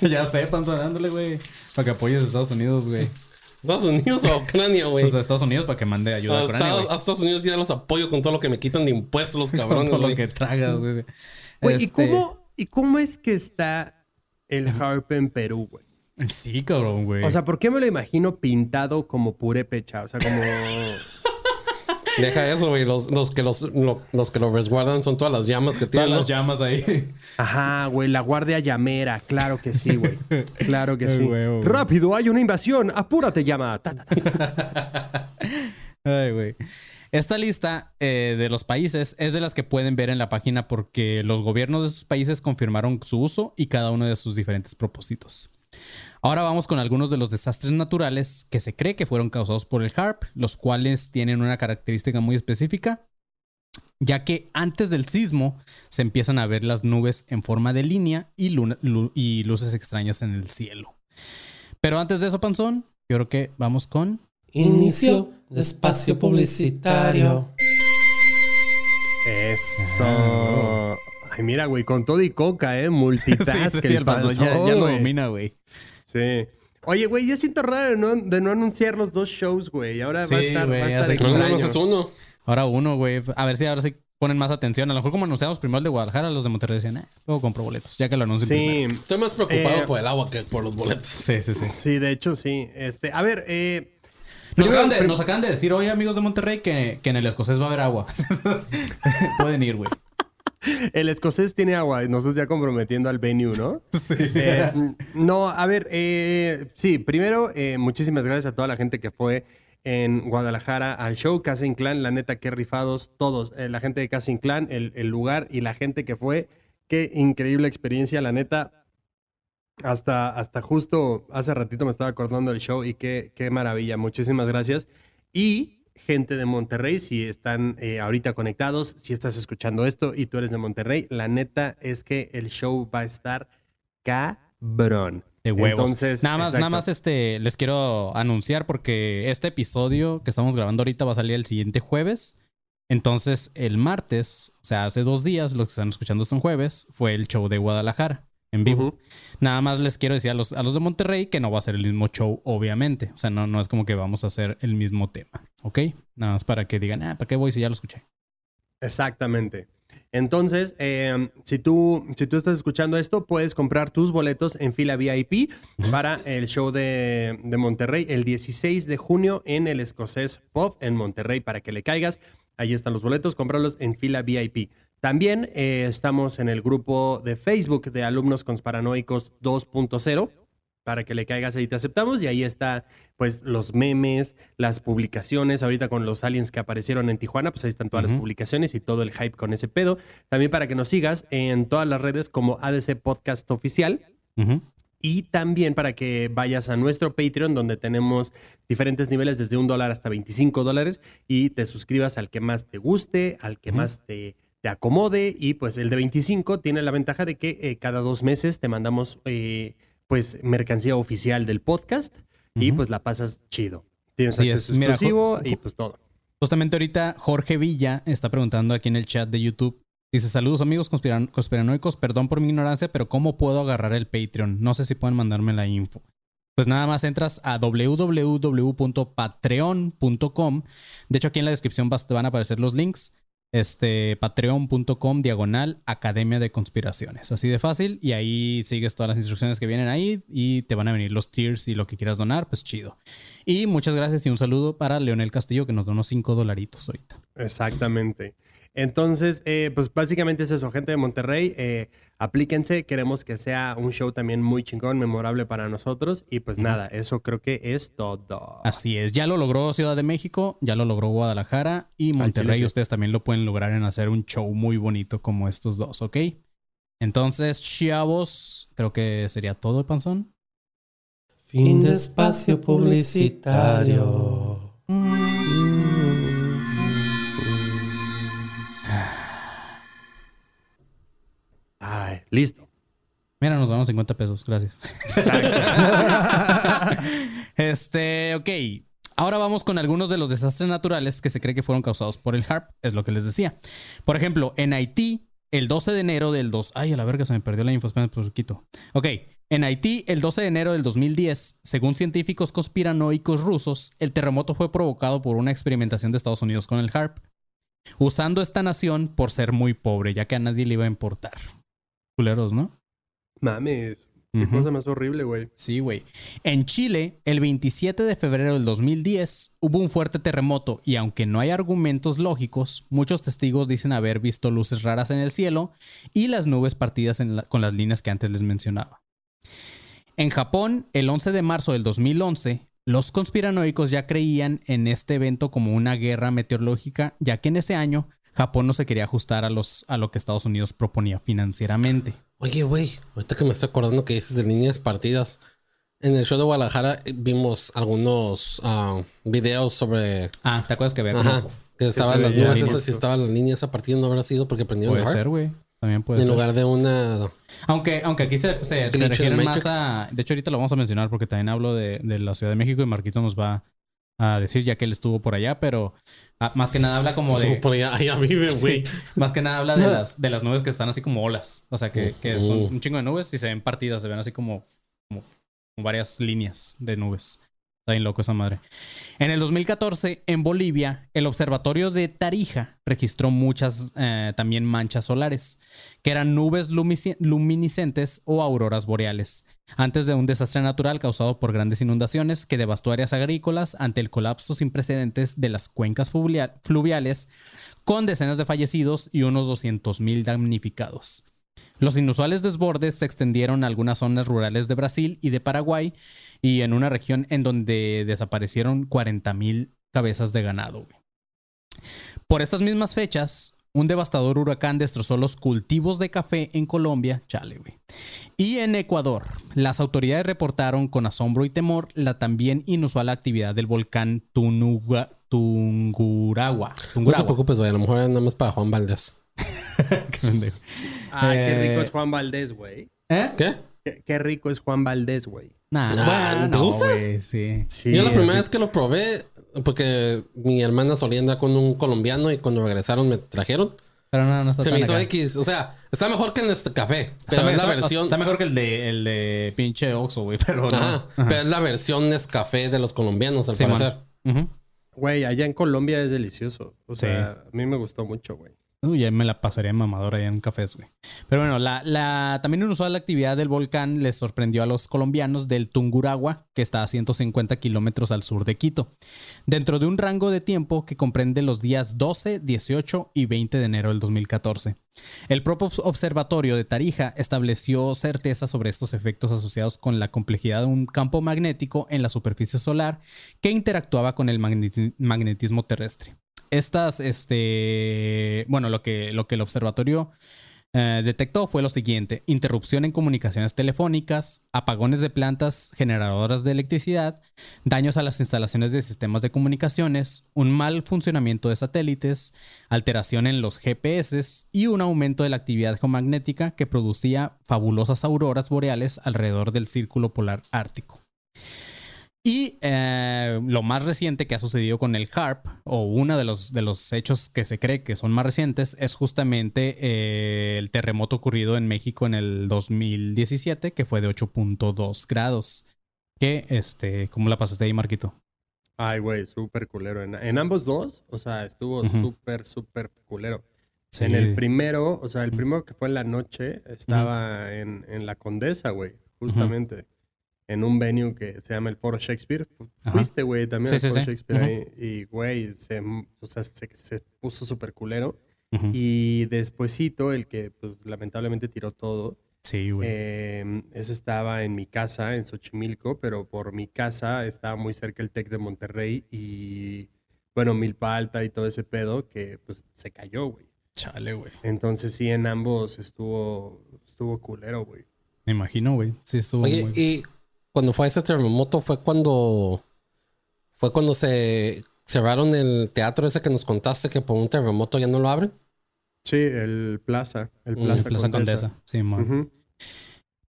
Ya sé, tanto dándole, güey. Para que apoyes a Estados Unidos, güey. ¿Estados Unidos o Ucrania, güey? Pues a Estados Unidos para que mande ayuda a a, Ucrania, Estados, a Estados Unidos ya los apoyo con todo lo que me quitan de impuestos los cabrones, Todo lo güey. que tragas, güey. Güey, ¿y, Este, cómo, ¿y cómo es que está el harp en Perú, güey? Sí, cabrón, güey. O sea, ¿por qué me lo imagino pintado como purépecha? O sea, como... Deja eso, güey. Los, los que los, lo- los que lo resguardan son todas las llamas que Todas tienen. las ¿no? llamas ahí. Ajá, güey, la guardia llamera. Claro que sí, güey. Claro que Ay, sí. güey, güey. Rápido, hay una invasión. Apúrate, llama. Ta, ta, ta. Ay, güey. Esta lista eh, de los países es de las que pueden ver en la página porque los gobiernos de esos países confirmaron su uso y cada uno de sus diferentes propósitos. Ahora vamos con algunos de los desastres naturales que se cree que fueron causados por el HARP, los cuales tienen una característica muy específica, ya que antes del sismo se empiezan a ver las nubes en forma de línea y, luna- lu- y luces extrañas en el cielo. Pero antes de eso, Panzón, yo creo que vamos con Inicio de espacio publicitario. Eso. Ay, mira, güey, con todo y coca, ¿eh? Multitask. Sí, sí, el el panzón ya, lo domina, güey. Sí. Oye, güey, ya siento raro de no, de no anunciar los dos shows, güey. Ahora Sí, va a estar, güey, va a estar que No, es uno. Ahora uno, güey. A ver si ahora sí ponen más atención. A lo mejor como anunciamos primero el de Guadalajara, los de Monterrey decían, eh, luego compro boletos, ya que lo anuncian primero. Sí, Estoy más preocupado Eh, por el agua que por los boletos. Sí, sí, sí. sí, de hecho, sí. Este, a ver, eh... Nos primero- acaban, de, prim- nos acaban de decir hoy, amigos de Monterrey, que, que en el escocés va a haber agua. Pueden ir, güey. El escocés tiene agua y nosotros ya comprometiendo al venue, ¿no? Sí. Eh, no, a ver, eh, sí, primero, eh, muchísimas gracias a toda la gente que fue en Guadalajara al show, Casa Clan, la neta, qué rifados, todos, eh, la gente de Casa Clan, el, el lugar y la gente que fue, qué increíble experiencia, la neta. Hasta, hasta justo hace ratito me estaba acordando del show y qué, qué maravilla, muchísimas gracias. Y gente de Monterrey, si están eh, ahorita conectados, si estás escuchando esto y tú eres de Monterrey, la neta es que el show va a estar cabrón. De huevos. Entonces, nada más, exacto. nada más este, les quiero anunciar porque este episodio que estamos grabando ahorita va a salir el siguiente jueves. Entonces, el martes, o sea, hace dos días, los que están escuchando esto en jueves, fue el show de Guadalajara en vivo. Nada más les quiero decir a los, a los de Monterrey que no va a ser el mismo show, obviamente. O sea, no, no es como que vamos a hacer el mismo tema, ¿ok? Nada más para que digan, ah, ¿para qué voy si ya lo escuché? Exactamente. Entonces, eh, si, tú, si tú estás escuchando esto, puedes comprar tus boletos en fila VIP para el show de, de Monterrey el 16 de junio en el Escocés Pub en Monterrey para que le caigas. Ahí están los boletos, cómpralos en fila VIP. También eh, estamos en el grupo de Facebook de Alumnos Consparanoicos 2.0 para que le caigas ahí te aceptamos y ahí está pues los memes, las publicaciones, ahorita con los aliens que aparecieron en Tijuana, pues ahí están todas las publicaciones y todo el hype con ese pedo. También para que nos sigas en todas las redes como ADC Podcast Oficial. Y también para que vayas a nuestro Patreon donde tenemos diferentes niveles desde un dólar hasta 25 dólares y te suscribas al que más te guste, al que más te, te acomode y pues el de 25 tiene la ventaja de que eh, cada dos meses te mandamos eh, pues mercancía oficial del podcast y pues la pasas chido. Tienes acceso es. Exclusivo y pues todo. Justamente ahorita Jorge Villa está preguntando aquí en el chat de YouTube. Dice, saludos amigos conspiran- conspiranoicos, perdón por mi ignorancia, pero ¿cómo puedo agarrar el Patreon? No sé si pueden mandarme la info. Pues nada más entras a www.patreon.com. De hecho, aquí en la descripción vas- te van a aparecer los links. Este, patreon.com diagonal Academia de Conspiraciones. Así de fácil. Y ahí sigues todas las instrucciones que vienen ahí y te van a venir los tiers y lo que quieras donar, pues chido. Y muchas gracias y un saludo para Leonel Castillo que nos unos 5 dolaritos ahorita. Exactamente. Entonces, eh, pues básicamente es eso, gente de Monterrey, eh, aplíquense, queremos que sea un show también muy chingón, memorable para nosotros y pues nada, eso creo que es todo. Así es, ya lo logró Ciudad de México, ya lo logró Guadalajara y Monterrey. sí. Ustedes también lo pueden lograr en hacer un show muy bonito como estos dos, ¿ok? Entonces, chavos, creo que sería todo, Panzón. Fin de espacio publicitario. Ay, listo. Mira, nos damos 50 pesos, gracias. este, ok. Ahora vamos con algunos de los desastres naturales que se cree que fueron causados por el HARP, es lo que les decía. Por ejemplo, en Haití, el 12 de enero del 2... Ay, a la verga, se me perdió la info, espérame un poquito. Ok, en Haití, el 12 de enero del 2010, según científicos conspiranoicos rusos, el terremoto fue provocado por una experimentación de Estados Unidos con el HARP, usando esta nación por ser muy pobre, ya que a nadie le iba a importar. Culeros, ¿no? Mames, qué cosa más horrible, güey. Sí, güey. En Chile, el 27 de febrero del 2010, hubo un fuerte terremoto y aunque no hay argumentos lógicos, muchos testigos dicen haber visto luces raras en el cielo y las nubes partidas en la- con las líneas que antes les mencionaba. En Japón, el 11 de marzo del 2011, los conspiranoicos ya creían en este evento como una guerra meteorológica, ya que en ese año Japón no se quería ajustar a, los, a lo que Estados Unidos proponía financieramente. Oye, güey, ahorita que me estoy acordando que dices de líneas partidas. En el show de Guadalajara eh, vimos algunos ah, videos sobre Ah, ¿te acuerdas que había ajá, que estaban las nubes esas y estaban las líneas esa partida no habrá sido porque prendieron Puede ser, güey. También puede en ser. lugar de una Aunque, aunque aquí se, se, se refieren más a. De hecho, ahorita lo vamos a mencionar porque también hablo de, de la Ciudad de México y Marquito nos va a decir ya que él estuvo por allá, pero ah, más que nada habla como de. por allá, allá vive, güey. Más que nada habla de las, de las nubes que están así como olas. O sea, que, que son Uh. un chingo de nubes y se ven partidas, se ven así como, como, como varias líneas de nubes. Está bien loco esa madre. En el 2014, en Bolivia, el observatorio de Tarija registró muchas eh, también manchas solares, que eran nubes luminiscentes o auroras boreales, antes de un desastre natural causado por grandes inundaciones que devastó áreas agrícolas ante el colapso sin precedentes de las cuencas fluvia- fluviales, con decenas de fallecidos y unos 200.000 damnificados. Los inusuales desbordes se extendieron a algunas zonas rurales de Brasil y de Paraguay y en una región en donde desaparecieron 40.000 cabezas de ganado. güey. Por estas mismas fechas, un devastador huracán destrozó los cultivos de café en Colombia, chale, güey. Y en Ecuador, las autoridades reportaron con asombro y temor la también inusual actividad del volcán Tunuga- Tunguragua. No te preocupes, güey. A lo mejor era nada más para Juan Valdés. Qué pendejo. Ah, qué Eh, rico es Juan Valdés, güey. ¿Eh? ¿Qué? Qué, qué rico es Juan Valdés, güey. Nah, Ah, bueno, ¿te no, gusta? sí. Sí, Yo la primera es vez que lo probé, porque mi hermana solía andar con un colombiano y cuando regresaron me trajeron. Pero no, no está Se me hizo acá. X. O sea, está mejor que en este café. Está, Pero es la mejor- versión. está mejor que el de, el de pinche Oxxo, güey, pero no. Ajá, Ajá. Pero es la versión Nescafé de los colombianos, al Simón. parecer. Güey, allá en Colombia es delicioso. O Sí. sea, a mí me gustó mucho, güey. Ya me la pasaría mamadora allá en cafés, güey. Pero bueno, la, la también inusual actividad del volcán les sorprendió a los colombianos del Tunguragua, que está a 150 kilómetros al sur de Quito, dentro de un rango de tiempo que comprende los días 12, 18 y 20 de enero del 2014. El propio obs- observatorio de Tarija estableció certeza sobre estos efectos asociados con la complejidad de un campo magnético en la superficie solar que interactuaba con el magneti- magnetismo terrestre. Estas, este, bueno, lo que, lo que el observatorio eh, detectó fue lo siguiente: interrupción en comunicaciones telefónicas, apagones de plantas generadoras de electricidad, daños a las instalaciones de sistemas de comunicaciones, un mal funcionamiento de satélites, alteración en los GPS y un aumento de la actividad geomagnética que producía fabulosas auroras boreales alrededor del círculo polar ártico. Y eh, lo más reciente que ha sucedido con el HARP, o uno de los, de los hechos que se cree que son más recientes, es justamente eh, el terremoto ocurrido en México en el 2017, que fue de 8.2 grados. Que, este, ¿cómo la pasaste ahí, Marquito? Ay, güey, súper culero. En, en ambos dos, o sea, estuvo Ujú. súper, súper culero. Sí. En el primero, o sea, el primero que fue en la noche, estaba en, en la Condesa, güey, justamente. En un venue que se llama el Foro Shakespeare. Ajá. Fuiste, güey, también Sí, al sí, Foro sí. Shakespeare ahí. Y, güey, se, o sea, se, se puso súper culero. Y despuesito, el que, pues, lamentablemente tiró todo, Sí, güey. eh, ese estaba en mi casa, en Xochimilco, pero por mi casa estaba muy cerca el TEC de Monterrey y, bueno, Milpa Alta y todo ese pedo que pues se cayó, güey. Chale, güey. Entonces sí, en ambos estuvo, estuvo culero, güey. Me imagino, güey. Sí, estuvo Oye, muy... y cuando fue ese terremoto fue cuando fue cuando se cerraron el teatro ese que nos contaste que por un terremoto ya no lo abren. Sí, el Plaza, el Mm, Plaza, Plaza Condesa. Condesa. Sí, man.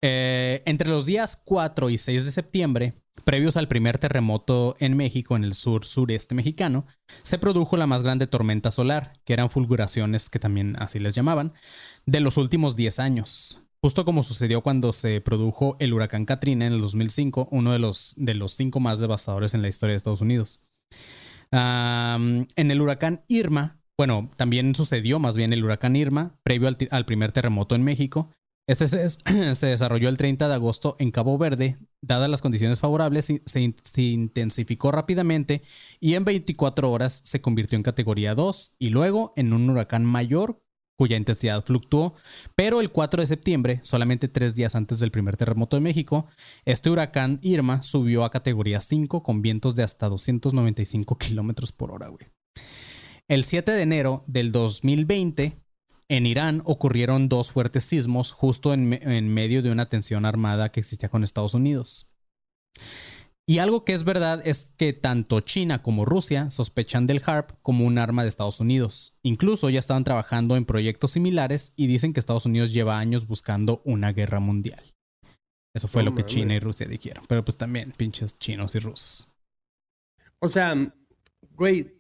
Eh, entre los días 4 y 6 de septiembre, previos al primer terremoto en México, en el sur sureste mexicano, se produjo la más grande tormenta solar, que eran fulguraciones, que también así les llamaban, de los últimos 10 años. Justo como sucedió cuando se produjo el huracán Katrina en el 2005, uno de los, de los cinco más devastadores en la historia de Estados Unidos. En el huracán Irma, bueno, también sucedió más bien el huracán Irma, previo al, al primer terremoto en México. Este se, des- se desarrolló el 30 de agosto en Cabo Verde. Dadas las condiciones favorables, se, se intensificó rápidamente y en 24 horas se convirtió en categoría 2 y luego en un huracán mayor cuya intensidad fluctuó. Pero el 4 de septiembre, solamente tres días antes del primer terremoto de México, este huracán Irma subió a categoría 5 con vientos de hasta 295 kilómetros por hora, güey. El 7 de enero del 2020, en Irán ocurrieron dos fuertes sismos justo en, en medio de una tensión armada que existía con Estados Unidos. Y algo que es verdad es que tanto China como Rusia sospechan del HARP como un arma de Estados Unidos. Incluso ya estaban trabajando en proyectos similares y dicen que Estados Unidos lleva años buscando una guerra mundial. Eso fue lo que. China y Rusia dijeron. Pero pues también pinches chinos y rusos. O sea, güey,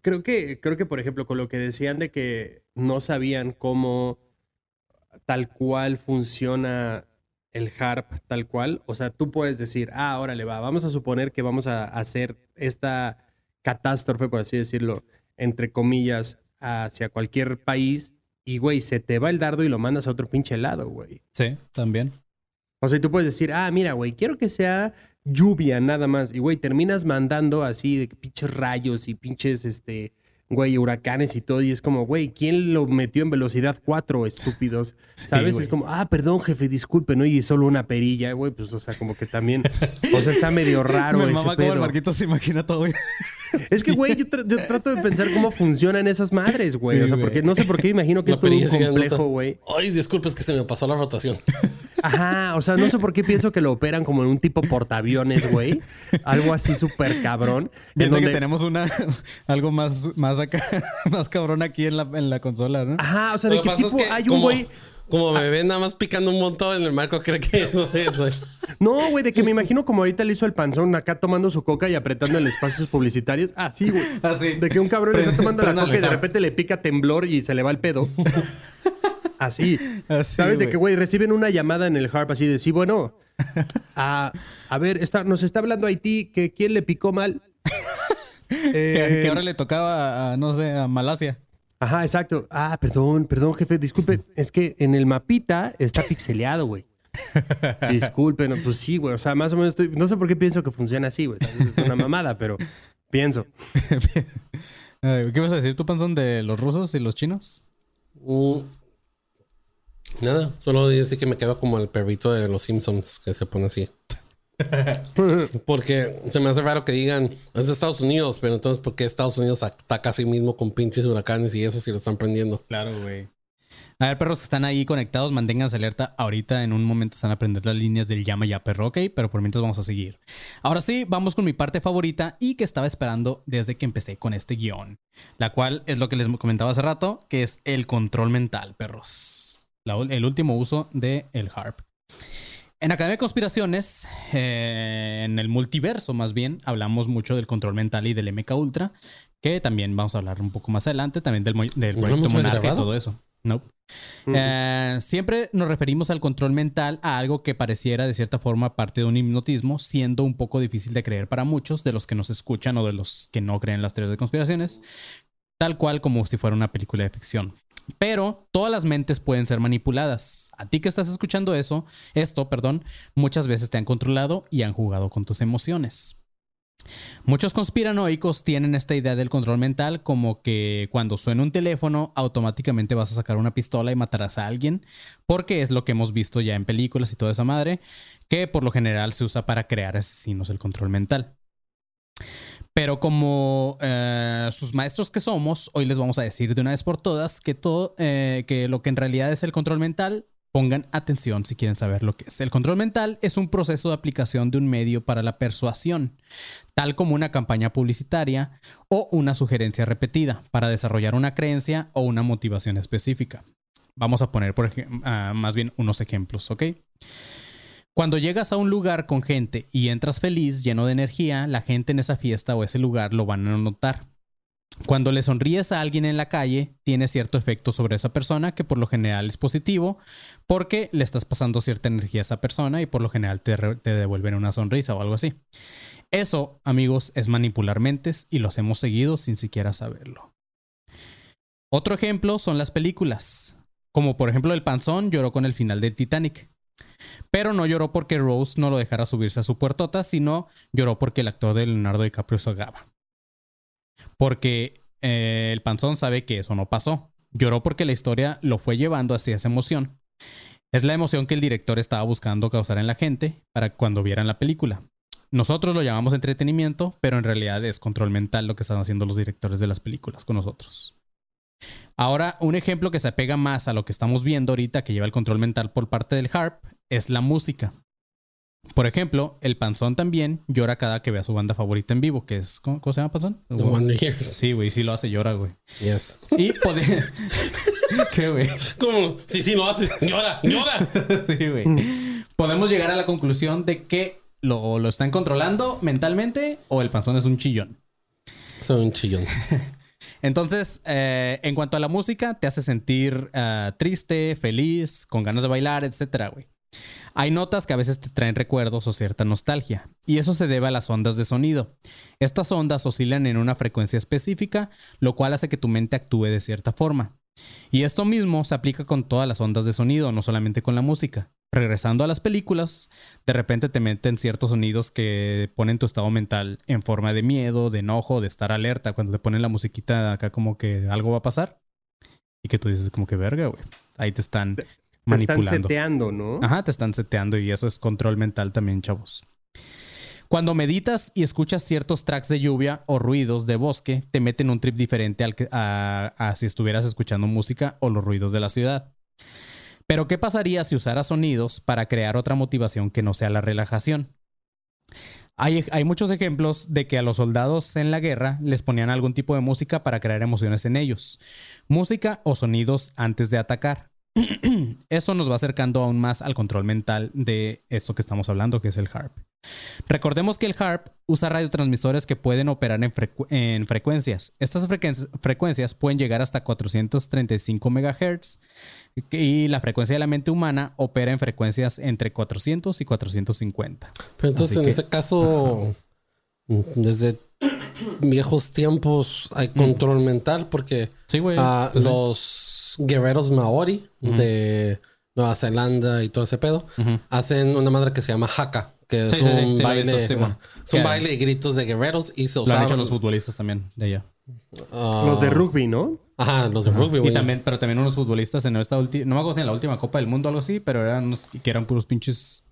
creo que, creo que, por ejemplo, con lo que decían de que no sabían cómo tal cual funciona el harp tal cual. O sea, tú puedes decir, ah, órale, va, vamos a suponer que vamos a hacer esta catástrofe, por así decirlo, entre comillas, hacia cualquier país. Y, güey, se te va el dardo y lo mandas a otro pinche lado, güey. Sí, también. O sea, y tú puedes decir, ah, mira, güey, quiero que sea lluvia nada más. Y, güey, terminas mandando así de pinches rayos y pinches, este, güey, huracanes y todo. Y es como, güey, ¿quién lo metió en velocidad 4, estúpidos? ¿Sabes? güey. es como, ah, perdón, jefe, disculpe, ¿no? Y solo una perilla, güey, pues, o sea, como que también, o sea, está medio raro Me ese mama como el. Marquito se imagina todo. güey. Es que, güey, yo, tra- yo trato de pensar cómo funcionan esas madres, güey. Sí, o sea, güey. porque no sé por qué imagino que La es todo un complejo, güey. Ay, disculpe, es que se me pasó la rotación. Ajá, o sea, no sé por qué pienso que lo operan como en un tipo portaaviones, güey. Algo así súper cabrón. En Viendo donde, que tenemos una algo más, más acá, más cabrón aquí en la, en la consola, ¿no? Ajá, o sea, de qué es tipo que hay un güey. como me ven nada más picando un montón en el marco, cree que eso es. güey. No, güey, de que me imagino como ahorita le hizo el panzón acá tomando su coca y apretando en espacios publicitarios. Ah, sí, güey. Así. De que un cabrón le está tomando la coca y de repente le pica temblor y se le va el pedo. Así. Así, ¿Sabes? De que, güey, reciben una llamada en el harp así de, sí, bueno, a, a ver, está, nos está hablando Haití que quién le picó mal. Que, Eh, que ahora le tocaba, a, no sé, a Malasia. Ajá, exacto. Ah, perdón, perdón, jefe, disculpe. Es que en el mapita está pixeleado, güey. Disculpen, no, pues sí, güey. O sea, más o menos estoy... No sé por qué pienso que funciona así, güey. Es una mamada, pero pienso. ¿Qué vas a decir tú, Panzón, de los rusos y los chinos? Mm, Nada, solo decir que me quedo como el perrito de los Simpsons que se pone así. Porque se me hace raro que digan es de Estados Unidos, pero entonces ¿por qué Estados Unidos ataca a sí mismo con pinches huracanes y eso si lo están prendiendo? Claro, güey. A ver, perros que están ahí conectados, manténganse alerta. Ahorita en un momento están a aprender las líneas del llama ya perro, ok, pero por mientras vamos a seguir. Ahora sí, vamos con mi parte favorita y que estaba esperando desde que empecé con este guion, la cual es lo que les comentaba hace rato, que es el control mental, perros. La el último uso de el harp. En Academia de Conspiraciones, eh, en el multiverso más bien, hablamos mucho del control mental y del MK Ultra, que también vamos a hablar un poco más adelante, también del, del ¿No lo proyecto Monarca y todo eso. No. Eh, siempre nos referimos al control mental a algo que pareciera de cierta forma parte de un hipnotismo, siendo un poco difícil de creer para muchos de los que nos escuchan o de los que no creen las teorías de conspiraciones, tal cual como si fuera una película de ficción. Pero todas las mentes pueden ser manipuladas. A ti que estás escuchando eso, esto, perdón, muchas veces te han controlado y han jugado con tus emociones. Muchos conspiranoicos tienen esta idea del control mental como que cuando suena un teléfono automáticamente vas a sacar una pistola y matarás a alguien, porque es lo que hemos visto ya en películas y toda esa madre, que por lo general se usa para crear asesinos el control mental. Pero como eh, sus maestros que somos, hoy les vamos a decir de una vez por todas que todo, eh, que lo que en realidad es el control mental, pongan atención si quieren saber lo que es. El control mental es un proceso de aplicación de un medio para la persuasión, tal como una campaña publicitaria o una sugerencia repetida para desarrollar una creencia o una motivación específica. Vamos a poner, por ejemplo, más bien unos ejemplos, ¿ok? Cuando llegas a un lugar con gente y entras feliz, lleno de energía, la gente en esa fiesta o ese lugar lo van a notar. Cuando le sonríes a alguien en la calle, tiene cierto efecto sobre esa persona que por lo general es positivo porque le estás pasando cierta energía a esa persona y por lo general te, te devuelven una sonrisa o algo así. Eso, amigos, es manipular mentes y los hemos seguido sin siquiera saberlo. Otro ejemplo son las películas. Como por ejemplo el panzón lloró con el final del Titanic. Pero no lloró porque Rose no lo dejara subirse a su puertota, sino lloró porque el actor de Leonardo DiCaprio se ahogaba. Porque eh, el panzón sabe que eso no pasó. Lloró porque la historia lo fue llevando hacia esa emoción. Es la emoción que el director estaba buscando causar en la gente para cuando vieran la película. Nosotros lo llamamos entretenimiento, pero en realidad es control mental lo que están haciendo los directores de las películas con nosotros. Ahora, un ejemplo que se apega más a lo que estamos viendo ahorita que lleva el control mental por parte del harp es la música. Por ejemplo, el Panzón también llora cada que ve a su banda favorita en vivo, que es... ¿Cómo, cómo se llama Panzón? The Wonder Years. Sí, güey, sí lo hace, llora, güey. Yes. Y poder... ¿Qué, güey? ¿Cómo? Sí, sí, lo hace. ¡Llora! ¡Llora! sí, güey. Podemos llegar a la conclusión de que lo, lo están controlando mentalmente o el Panzón es un chillón. Soy un chillón. Entonces, eh, en cuanto a la música, te hace sentir ah, triste, feliz, con ganas de bailar, etcétera, güey. Hay notas que a veces te traen recuerdos o cierta nostalgia, y eso se debe a las ondas de sonido. Estas ondas oscilan en una frecuencia específica, lo cual hace que tu mente actúe de cierta forma. Y esto mismo se aplica con todas las ondas de sonido, no solamente con la música. Regresando a las películas, de repente te meten ciertos sonidos que ponen tu estado mental en forma de miedo, de enojo, de estar alerta. Cuando te ponen la musiquita acá como que algo va a pasar. Y que tú dices como que verga, güey. Ahí te están Te están manipulando. seteando, ¿no? Ajá, te están seteando y eso es control mental también, chavos. Cuando meditas y escuchas ciertos tracks de lluvia o ruidos de bosque, te meten un trip diferente al que, a, a si estuvieras escuchando música o los ruidos de la ciudad. Pero ¿qué pasaría si usaras sonidos para crear otra motivación que no sea la relajación? Hay, muchos ejemplos de que a los soldados en la guerra les ponían algún tipo de música para crear emociones en ellos. Música o sonidos antes de atacar. Eso nos va acercando aún más al control mental de esto que estamos hablando, que es el HARP. Recordemos que el HARP usa radiotransmisores que pueden operar en, frecu- en frecuencias. Estas frequen- frecuencias pueden llegar hasta 435 MHz y la frecuencia de la mente humana opera en frecuencias entre 400 y 450. Pero entonces, Así en que- ese caso, desde viejos tiempos hay control mental porque Sí, güey. ah, Pues, los guerreros maori de Nueva Zelanda y todo ese pedo hacen una madre que se llama haka, que Sí, es sí, sí, un sí, baile, visto, es un baile y gritos de guerreros y se Lo han usaban hecho los futbolistas también de allá. ah, Los de rugby, ¿no? Ajá, los de rugby, güey. Y también, pero también unos futbolistas en esta última, no me acuerdo si en la última Copa del Mundo o algo así, pero eran unos que eran puros pinches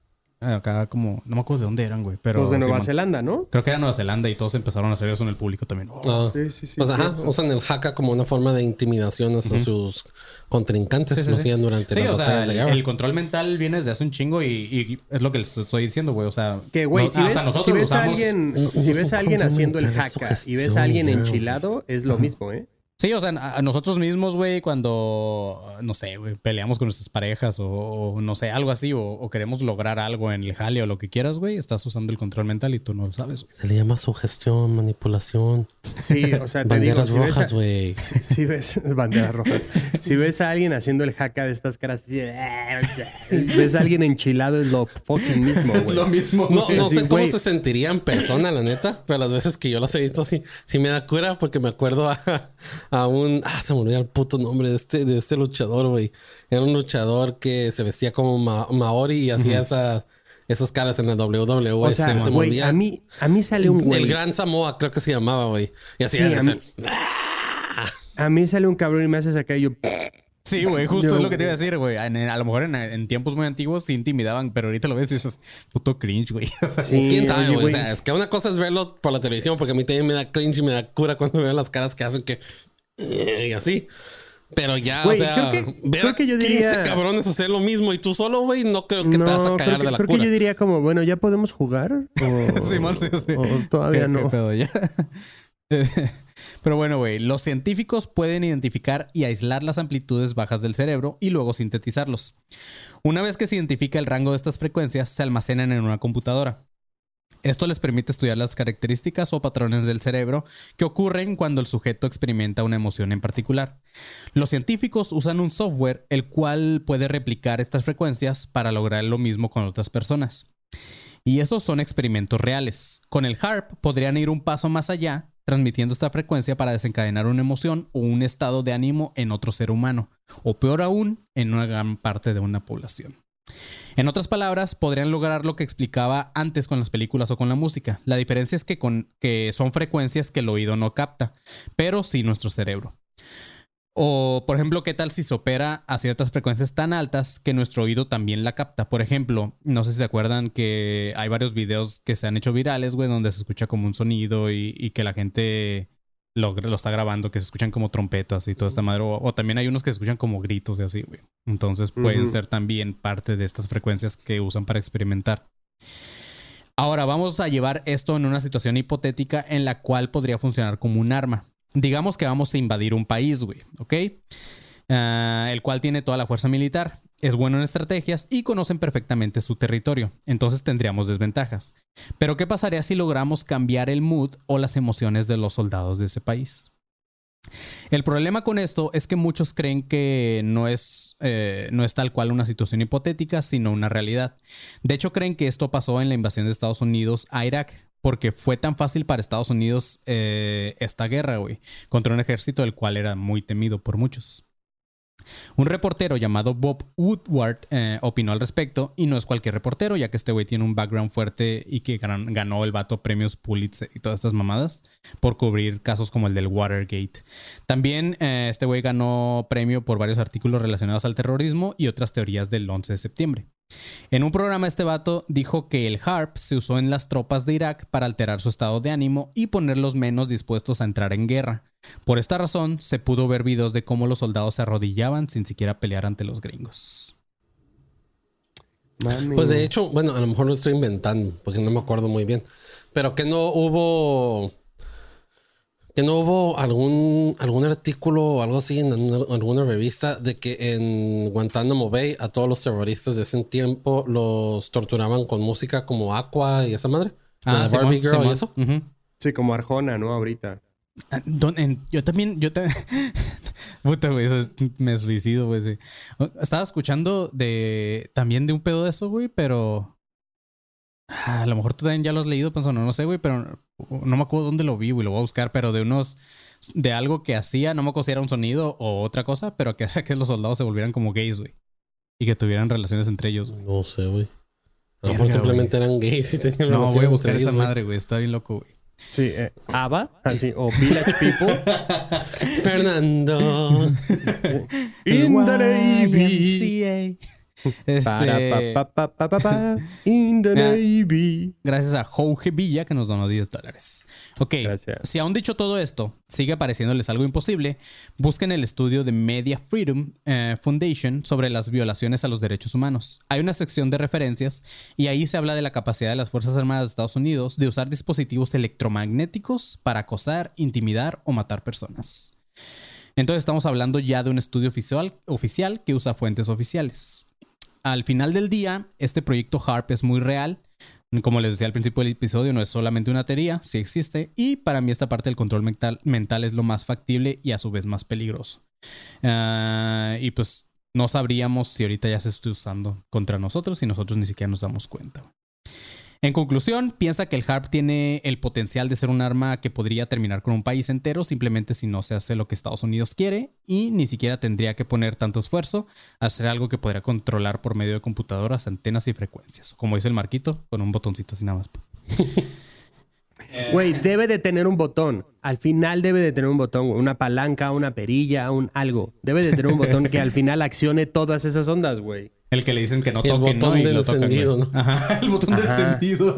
acá como, no me acuerdo de dónde eran, güey, pero Los de Nueva. Zelanda, ¿no? Creo que era Nueva Zelanda y todos empezaron a hacer eso en el público también. Ah, Sí, sí, sí, pues sí. ajá, usan el haka como una forma de intimidación hacia sus contrincantes. Sí, sí, lo sí. hacían durante Sí, las o sea, de el, control mental viene desde hace un chingo y, y es lo que les estoy diciendo, güey. O sea, Que, güey, no- si ves, hasta nosotros si ves a usamos. alguien, No, no si es ves a alguien haciendo el haka y ves a alguien enchilado, es lo mismo, ¿eh? Sí, o sea, a nosotros mismos, güey, cuando, no sé, güey, peleamos con nuestras parejas o, o no sé, algo así, o, o queremos lograr algo en el jale o lo que quieras, güey, estás usando el control mental y tú no lo sabes. Se le llama sugestión, manipulación. Sí, o sea, te Banderas digo, si rojas, güey. Si ves banderas rojas. Si ves a alguien haciendo el haka de estas caras así, ves a alguien enchilado es lo fucking mismo, güey. mismo. No, no Sí, sé cómo se sentiría en persona, la neta, pero las veces que yo las he visto sí, sí me da cura porque me acuerdo a, a un... Ah, se me olvidó el puto nombre de este, de este luchador, güey. Era un luchador que se vestía como ma- Maori y hacía esa- esas caras en la WWE. O sea, se a mí, a mí sale un güey. El Gran Samoa creo que se llamaba, güey. Y hacía Sí, a ese- mí- A mí sale un cabrón y me hace sacar y yo... Sí, güey, justo Yo- es lo que te iba a decir, güey. A lo mejor en, en tiempos muy antiguos sí intimidaban, pero ahorita lo ves y dices, puto cringe, güey. O sea, Sí, ¿Quién sabe, güey? O sea, es que una cosa es verlo por la televisión, porque a mí también me da cringe y me da cura cuando veo las caras que hacen que... Y así. Pero ya, o sea, creo que- ver creo que yo diría- 15 cabrones hacer lo mismo y tú solo, güey, no creo que te vas a No, cagar creo, que, de la creo que cura. yo diría como, bueno, ¿ya podemos jugar? O, Sí, man, sí, sí. o todavía ¿Qué- no. qué pedo ya? Pero bueno, güey, los científicos pueden identificar y aislar las amplitudes bajas del cerebro y luego sintetizarlos. Una vez que se identifica el rango de estas frecuencias, se almacenan en una computadora. Esto les permite estudiar las características o patrones del cerebro que ocurren cuando el sujeto experimenta una emoción en particular. Los científicos usan un software el cual puede replicar estas frecuencias para lograr lo mismo con otras personas. Y esos son experimentos reales. Con el HARP podrían ir un paso más allá, transmitiendo esta frecuencia para desencadenar una emoción o un estado de ánimo en otro ser humano, o peor aún, en una gran parte de una población. En otras palabras, podrían lograr lo que explicaba antes con las películas o con la música. La diferencia es que, con, que son frecuencias que el oído no capta, pero sí nuestro cerebro. O, por ejemplo, ¿qué tal si se opera a ciertas frecuencias tan altas que nuestro oído también la capta? Por ejemplo, no sé si se acuerdan que hay varios videos que se han hecho virales, güey, donde se escucha como un sonido y, y que la gente lo, lo está grabando, que se escuchan como trompetas y toda esta madre. O, o también hay unos que se escuchan como gritos y así, güey. Entonces pueden ser también parte de estas frecuencias que usan para experimentar. Ahora vamos a llevar esto en una situación hipotética en la cual podría funcionar como un arma. Digamos que vamos a invadir un país, güey, ¿ok? Ah, el cual tiene toda la fuerza militar, es bueno en estrategias y conocen perfectamente su territorio. Entonces tendríamos desventajas. Pero ¿qué pasaría si logramos cambiar el mood o las emociones de los soldados de ese país? El problema con esto es que muchos creen que no es, eh, no es tal cual una situación hipotética, sino una realidad. De hecho, creen que esto pasó en la invasión de Estados Unidos a Irak, porque fue tan fácil para Estados Unidos eh, esta guerra, güey, contra un ejército del cual era muy temido por muchos. Un reportero llamado Bob Woodward eh, opinó al respecto y no es cualquier reportero, ya que este güey tiene un background fuerte y que gan- ganó el vato premios Pulitzer y todas estas mamadas por cubrir casos como el del Watergate. También eh, este güey ganó premio por varios artículos relacionados al terrorismo y otras teorías del 11 de septiembre. En un programa este vato dijo que el HARP se usó en las tropas de Irak para alterar su estado de ánimo y ponerlos menos dispuestos a entrar en guerra. Por esta razón, se pudo ver videos de cómo los soldados se arrodillaban sin siquiera pelear ante los gringos. Mami. Pues de hecho, bueno, a lo mejor lo estoy inventando porque no me acuerdo muy bien. Pero que no hubo. Que no hubo algún, algún artículo o algo así en alguna, revista de que en Guantánamo Bay a todos los terroristas de ese tiempo los torturaban con música como Aqua y esa madre. Simón, Barbie Girl y eso. Sí, como Arjona, ¿no? Ahorita. Ah, don- en- yo también, yo también. Puta, güey, eso es- me suicido, güey. sí. Estaba escuchando de también de un pedo de eso, güey, pero. Ah, a lo mejor tú también ya lo has leído, pensando, no sé, güey, pero no me acuerdo dónde lo vi, güey, lo voy a buscar, pero de unos. De algo que hacía, no me acuerdo si era un sonido o otra cosa, pero que hacía que los soldados se volvieran como gays, güey. Y que tuvieran relaciones entre ellos, güey. No sé, güey. A lo mejor simplemente eran gays y tenían No, voy a buscar esa madre, güey. Está bien loco, güey. Sí, eh, ABBA, así, o Village People. Fernando. In the. Este, Para, pa, pa, pa, pa, pa, in the. Navy. Gracias a Jorge Villa que nos donó 10 dólares. Ok, Gracias. si aún dicho todo esto sigue pareciéndoles algo imposible, busquen el estudio de Media Freedom eh, Foundation sobre las violaciones a los derechos humanos. Hay una sección de referencias y ahí se habla de la capacidad de las Fuerzas Armadas de Estados Unidos de usar dispositivos electromagnéticos para acosar, intimidar o matar personas. Entonces estamos hablando ya de un estudio oficial, oficial que usa fuentes oficiales. Al final del día, este proyecto HARP es muy real. Como les decía al principio del episodio, no es solamente una teoría, sí existe. Y para mí esta parte del control mental, mental es lo más factible y a su vez más peligroso. Ah, y pues no sabríamos si ahorita ya se está usando contra nosotros y nosotros ni siquiera nos damos cuenta. En conclusión, piensa que el HARP tiene el potencial de ser un arma que podría terminar con un país entero simplemente si no se hace lo que Estados Unidos quiere y ni siquiera tendría que poner tanto esfuerzo a hacer algo que podría controlar por medio de computadoras, antenas y frecuencias. Como dice el Marquito, con un botoncito así nada más. Güey, debe de tener un botón. Al final debe de tener un botón. Una palanca, una perilla, un algo. Debe de tener un botón que al final accione todas esas ondas, güey. El que le dicen que no El toquen, botón ¿no? Del tocan, encendido. ¿no? Ajá, el botón del encendido.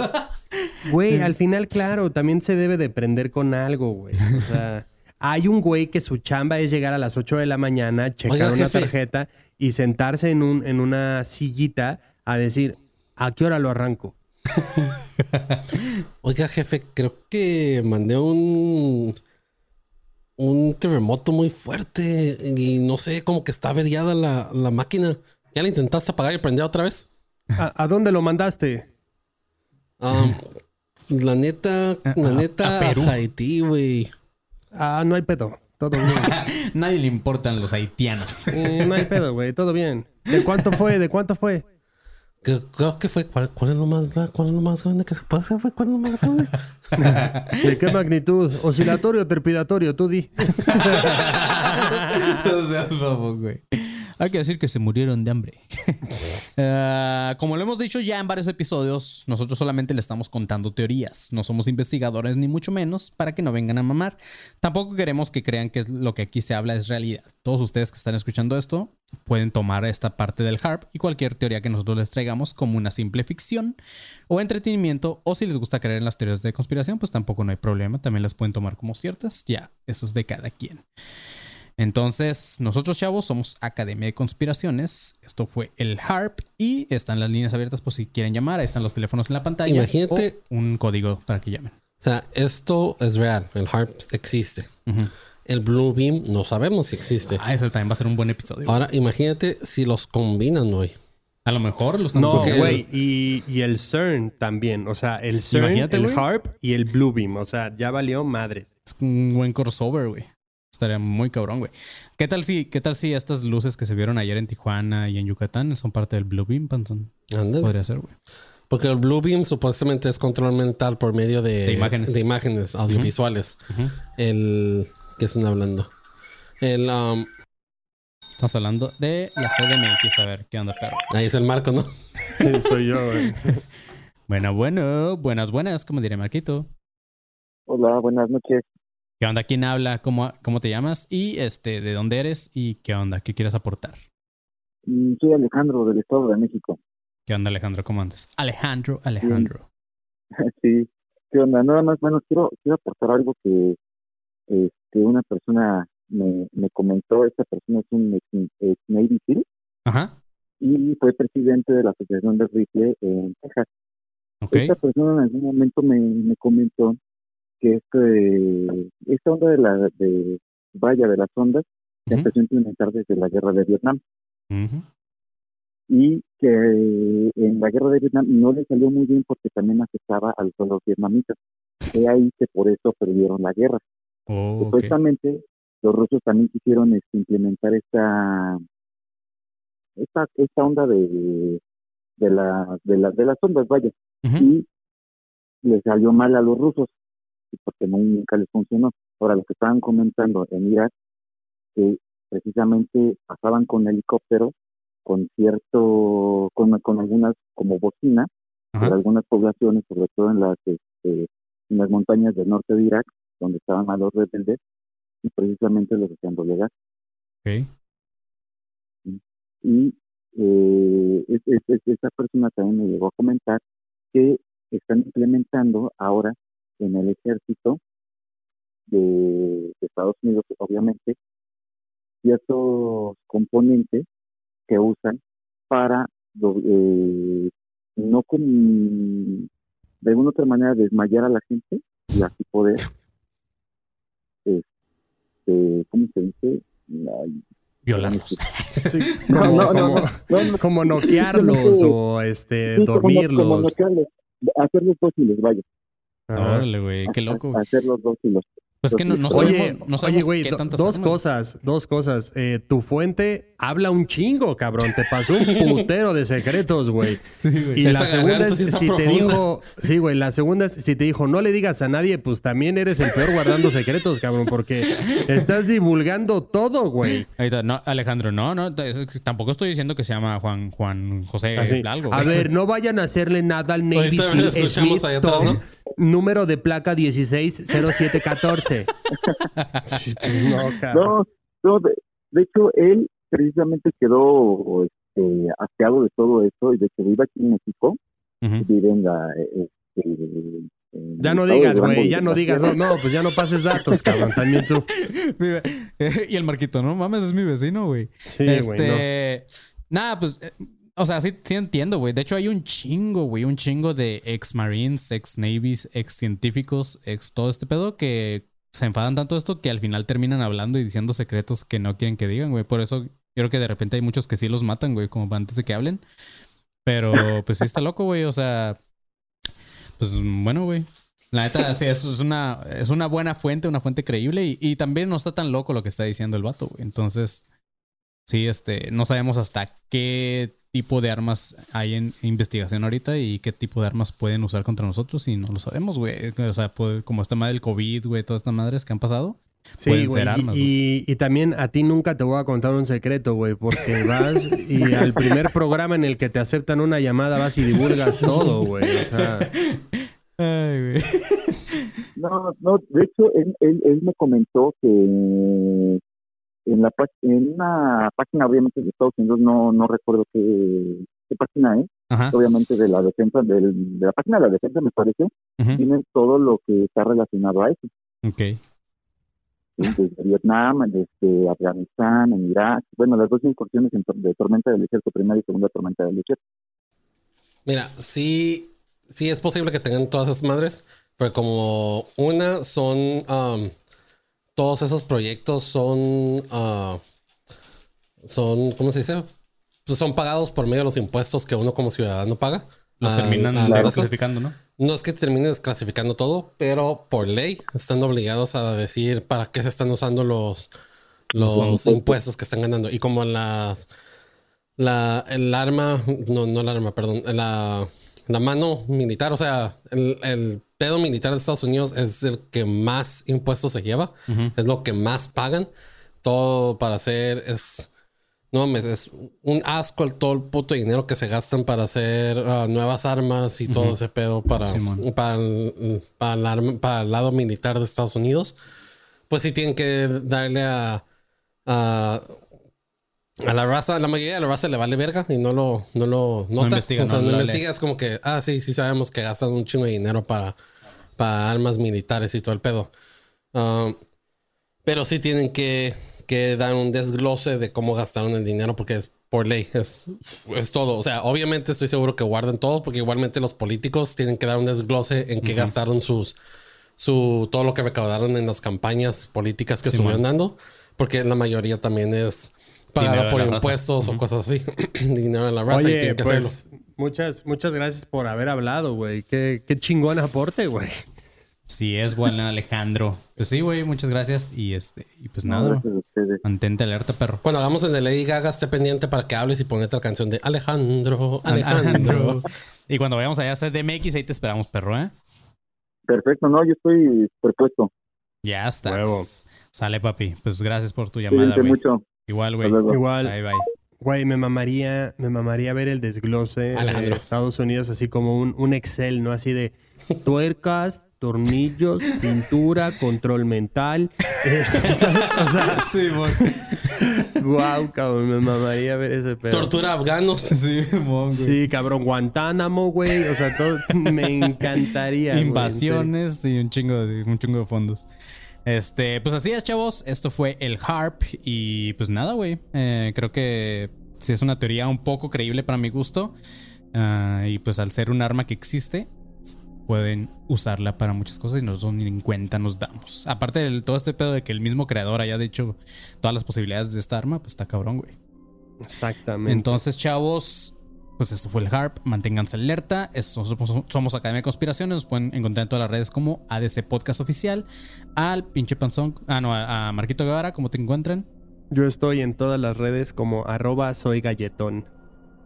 Güey, al final, claro, también se debe de prender con algo, güey. O sea, hay un güey que su chamba es llegar a las 8 de la mañana, checar Oiga, una jefe. tarjeta y sentarse en, un, en una sillita a decir, ¿a qué hora lo arranco? Oiga, jefe, creo que mandé un un terremoto muy fuerte y no sé, como que está averiada la, la máquina. ¿Ya la intentaste apagar y prender otra vez? ¿A, a dónde lo mandaste? Um, la neta, la neta, a Haití, güey. Ah, no hay pedo. Todo bien. Nadie le importan los haitianos. Eh, no hay pedo, güey. Todo bien. ¿De cuánto fue? ¿De cuánto fue? Creo, que fue. ¿cuál, cuál es lo más, ¿Cuál es lo más grande que se puede hacer? ¿Cuál es lo más grande? ¿De qué magnitud? ¿Oscilatorio o trepidatorio? Tú di. No seas babón, güey. Hay que decir que se murieron de hambre. Ah, como lo hemos dicho ya en varios episodios, nosotros solamente le estamos contando teorías. No somos investigadores ni mucho menos para que no vengan a mamar. Tampoco queremos que crean que lo que aquí se habla es realidad. Todos ustedes que están escuchando esto pueden tomar esta parte del HARP y cualquier teoría que nosotros les traigamos como una simple ficción o entretenimiento. O si les gusta creer en las teorías de conspiración, pues tampoco no hay problema. También las pueden tomar como ciertas. Ya, eso es de cada quien. Entonces, nosotros, chavos, somos Academia de Conspiraciones. Esto fue el HARP y están las líneas abiertas por si quieren llamar. Ahí están los teléfonos en la pantalla. Imagínate- o un código para que llamen. O sea, esto es real. El HARP existe. El Blue Beam no sabemos si existe. Ah, eso también va a ser un buen episodio. Ahora, imagínate si los combinan hoy. A lo mejor los están No, güey. Y, y el CERN también. O sea, el CERN, Imagínate, el. HARP y el Bluebeam. O sea, ya valió madres. Es un buen crossover, güey. Estaría muy cabrón, güey. ¿Qué tal si, qué tal si estas luces que se vieron ayer en Tijuana y en Yucatán son parte del Blue Beam? Ándale. Podría ser, güey. Porque el Blue Beam supuestamente es control mental por medio de, De imágenes. de imágenes audiovisuales. El. ¿Qué están hablando? El. um, Estamos hablando de la CDMX. A ver, ¿qué onda, perro? ahí es el marco, ¿no? Sí, soy yo, güey. Bueno, bueno, buenas, buenas, como diría Marquito. Hola, buenas noches. ¿Qué onda? ¿Quién habla? ¿Cómo, cómo te llamas? Y este, ¿de dónde eres? ¿Y qué onda? ¿Qué quieres aportar? Mm, Soy Alejandro del Estado de México. ¿Qué onda, Alejandro? ¿Cómo andas? Alejandro, Alejandro. sí, ¿qué onda? Nada más, bueno, quiero, quiero aportar algo que este, una persona me, me comentó. Esta persona es un ex, Navy SEAL Ajá. y fue presidente de la Asociación de Rifle en Texas. Ok. Esta persona en algún momento me, me comentó que este, esta onda de la de vaya de las ondas se empezó a implementar desde la guerra de Vietnam. y que en la guerra de Vietnam no le salió muy bien porque también afectaba a los vietnamitas. Fue ahí que por eso perdieron la guerra. Oh. Supuestamente los rusos también quisieron este, implementar esta esta esta onda de de la de, la, de las ondas, vaya, y les salió mal a los rusos y porque nunca les funcionó. Ahora lo que estaban comentando en Irak que precisamente pasaban con helicópteros con cierto con, con algunas como bocina Ajá. por algunas poblaciones, sobre todo en las este, en las montañas del norte de Irak, donde estaban a los rebeldes y precisamente los hacían doblegar. Ok. y eh, es- es- es- esa persona también me llegó a comentar que están implementando ahora en el ejército de, de Estados Unidos, obviamente, ciertos componentes que usan para eh, no con de alguna otra manera desmayar a la gente y así poder este, ¿cómo se dice? Violarlos. Sí, No, como, no, no, como- no, no, como noquearlos o este, Sí, como como dormirlos. noquearlos, hacerlos dóciles, vaya. Ajá. Órale, güey. Qué loco. güey. Hacerlos dóciles. Pues que no, no Oye, sabemos, no oye, güey, qué do- tantas dos armas. cosas, dos cosas. Eh, tu fuente habla un chingo, cabrón. Te pasó un putero de secretos, güey. Y Esa la segunda es sí si te dijo, sí, güey, la segunda es si te dijo no le digas a nadie, pues también eres el peor guardando secretos, cabrón, porque estás divulgando todo, güey. Ahí está. No, Alejandro, no, no. Tampoco estoy diciendo que se llama Juan, Juan José Así. algo. A ver, no vayan a hacerle nada al Navy Ahorita Seal lo escuchamos Smith atrás, ¿no? Número de placa 160714. Sí, pues no. No, no, de, de hecho, él precisamente quedó este, de todo esto y de que vive aquí en México, vive en la... Este, Ya no digas, güey, ya no digas, no, no, pues ya no pases datos, cabrón, también tú. Mira, y el Marquito, no mames, es mi vecino, güey. Sí, güey, no. este. Nada, pues. O sea, sí, sí entiendo, güey. De hecho, hay un chingo, güey. Un chingo de ex Marines, ex Navies, ex científicos, ex todo este pedo que se enfadan tanto esto que al final terminan hablando y diciendo secretos que no quieren que digan, güey. Por eso yo creo que de repente hay muchos que sí los matan, güey, como antes de que hablen. Pero pues sí está loco, güey. O sea, pues bueno, güey. La neta, sí, es una, es una buena fuente, una fuente creíble y, y también no está tan loco lo que está diciendo el vato, güey. Entonces, sí, este, no sabemos hasta qué tipo de armas hay en investigación ahorita y qué tipo de armas pueden usar contra nosotros y no lo sabemos, güey. O sea, pues, como esta madre del COVID, güey, todas estas madres que han pasado. Sí, pueden güey. ser armas, y, y también a ti nunca te voy a contar un secreto, güey, porque vas y al primer programa en el que te aceptan una llamada vas y divulgas todo, güey. O sea, Ay, güey. No, no, de hecho, él, él, él me comentó que en la en una página, obviamente, de Estados Unidos, no, no recuerdo qué, qué página es, Ajá. obviamente de la defensa, del- de la página de la defensa, me parece, Ujú. tiene todo lo que está relacionado a eso. Ok. Desde Vietnam, desde Afganistán, en Irak, bueno, las dos incursiones en tor- de tormenta del desierto, primera y segunda tormenta del desierto. Mira, sí, sí es posible que tengan todas esas madres, pero como una son, um, todos esos proyectos son, ah, son, ¿cómo se dice? Pues son pagados por medio de los impuestos que uno como ciudadano paga. Los a- terminan a- a- clasificando, ¿no? No es que terminen desclasificando todo, pero por ley están obligados a decir para qué se están usando los, los, impuestos que están ganando. Y como las la el arma, no, no el arma, perdón, la, la mano militar, o sea, el, el pedo militar de Estados Unidos es el que más impuestos se lleva, es lo que más pagan. Todo para hacer es no mames, es un asco el todo el puto dinero que se gastan para hacer ah, nuevas armas y todo ese pedo para, para, el, para, el arma- para el lado militar de Estados Unidos. Pues sí tienen que darle a, a, a la raza, la mayoría de la raza le vale verga y no lo, no lo nota. investiga, o sea, no no, investiga, es como que, ah, sí, sí sabemos que gastan un chingo de dinero para, para armas militares y todo el pedo. Ah, pero sí tienen que, que dar un desglose de cómo gastaron el dinero porque es por ley, es, es todo. O sea, obviamente estoy seguro que guardan todo porque igualmente los políticos tienen que dar un desglose en qué gastaron sus, su, todo lo que recaudaron en las campañas políticas que estuvieron dando, porque la mayoría también es Dinero pagada de por impuestos o cosas así. dinero en la raza y tienen que hacerlo. Muchas, muchas gracias por haber hablado, güey. Qué, qué chingón aporte, güey. Sí, es Juan Alejandro. Pues sí, güey, muchas gracias. Y este, y pues No, nada, mantente alerta, perro. Cuando hagamos el de Lady Gaga, esté pendiente para que hables y ponete la canción de Alejandro, Alejandro. Y cuando vayamos allá a CDMX, ahí te esperamos, perro, ¿eh? Perfecto, no, yo estoy propuesto. Ya estás. Huevo. Sale, papi. Pues gracias por tu llamada, güey. mucho. Igual, güey. Igual. Bye, bye. Güey, me mamaría, me mamaría ver el desglose de. Estados Unidos así como un, un Excel, ¿no? Así de tuercas, tornillos, pintura, control mental. Eh, o sea, Sí, güey. wow, cabrón, me mamaría ver ese pedo. Tortura afganos. Sí, mon, güey. Sí, cabrón, Guantánamo, güey. O sea, todo me encantaría. güey. Invasiones y un chingo de, un chingo de fondos. Este, pues así es, chavos. Esto fue el HARP. Y pues nada, güey. Eh, creo que sí es una teoría un poco creíble para mi gusto. Ah, y pues al ser un arma que existe, pueden usarla para muchas cosas y nosotros ni en cuenta nos damos. Aparte de todo este pedo de que el mismo creador haya dicho todas las posibilidades de esta arma, pues está cabrón, güey. Exactamente. Entonces, chavos, pues esto fue el HARP. Manténganse alerta. Esto- somos, somos Academia de Conspiraciones. Nos pueden encontrar en todas las redes como ADC Podcast Oficial. Al pinche panzón. Ah, no, a, a Marquito Guevara, como te encuentran. Yo estoy en todas las redes como arroba soy galletón.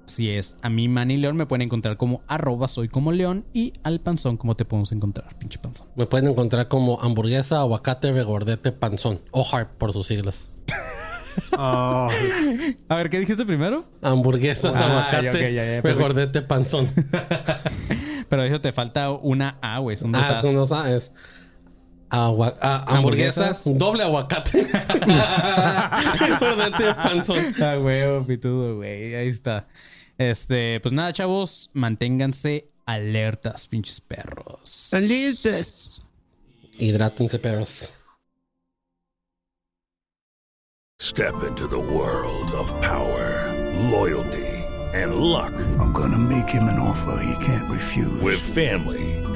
Si es a mí, Manny León, me pueden encontrar como arroba soy como León. Y al panzón, como te podemos encontrar, pinche panzón. Me pueden encontrar como hamburguesa, aguacate, regordete, panzón. O HARP por sus siglas. A ver, ¿qué dijiste primero? Hamburguesas, Ah, aguacate, ok, ya, ya, ya, regordete, panzón. Pero eso te falta una A, güey. Son dos ah, As. uno sabe, es agua- ah, hamburguesas, Hamburguesas. doble aguacate. regordete, panzón. Ah, güey, pitudo, güey. Ahí está. Este, pues nada, chavos, manténganse alertas, pinches perros. Hidrátense, perros. Step into the world of power, loyalty, and luck. I'm gonna make him an offer he can't refuse. With family,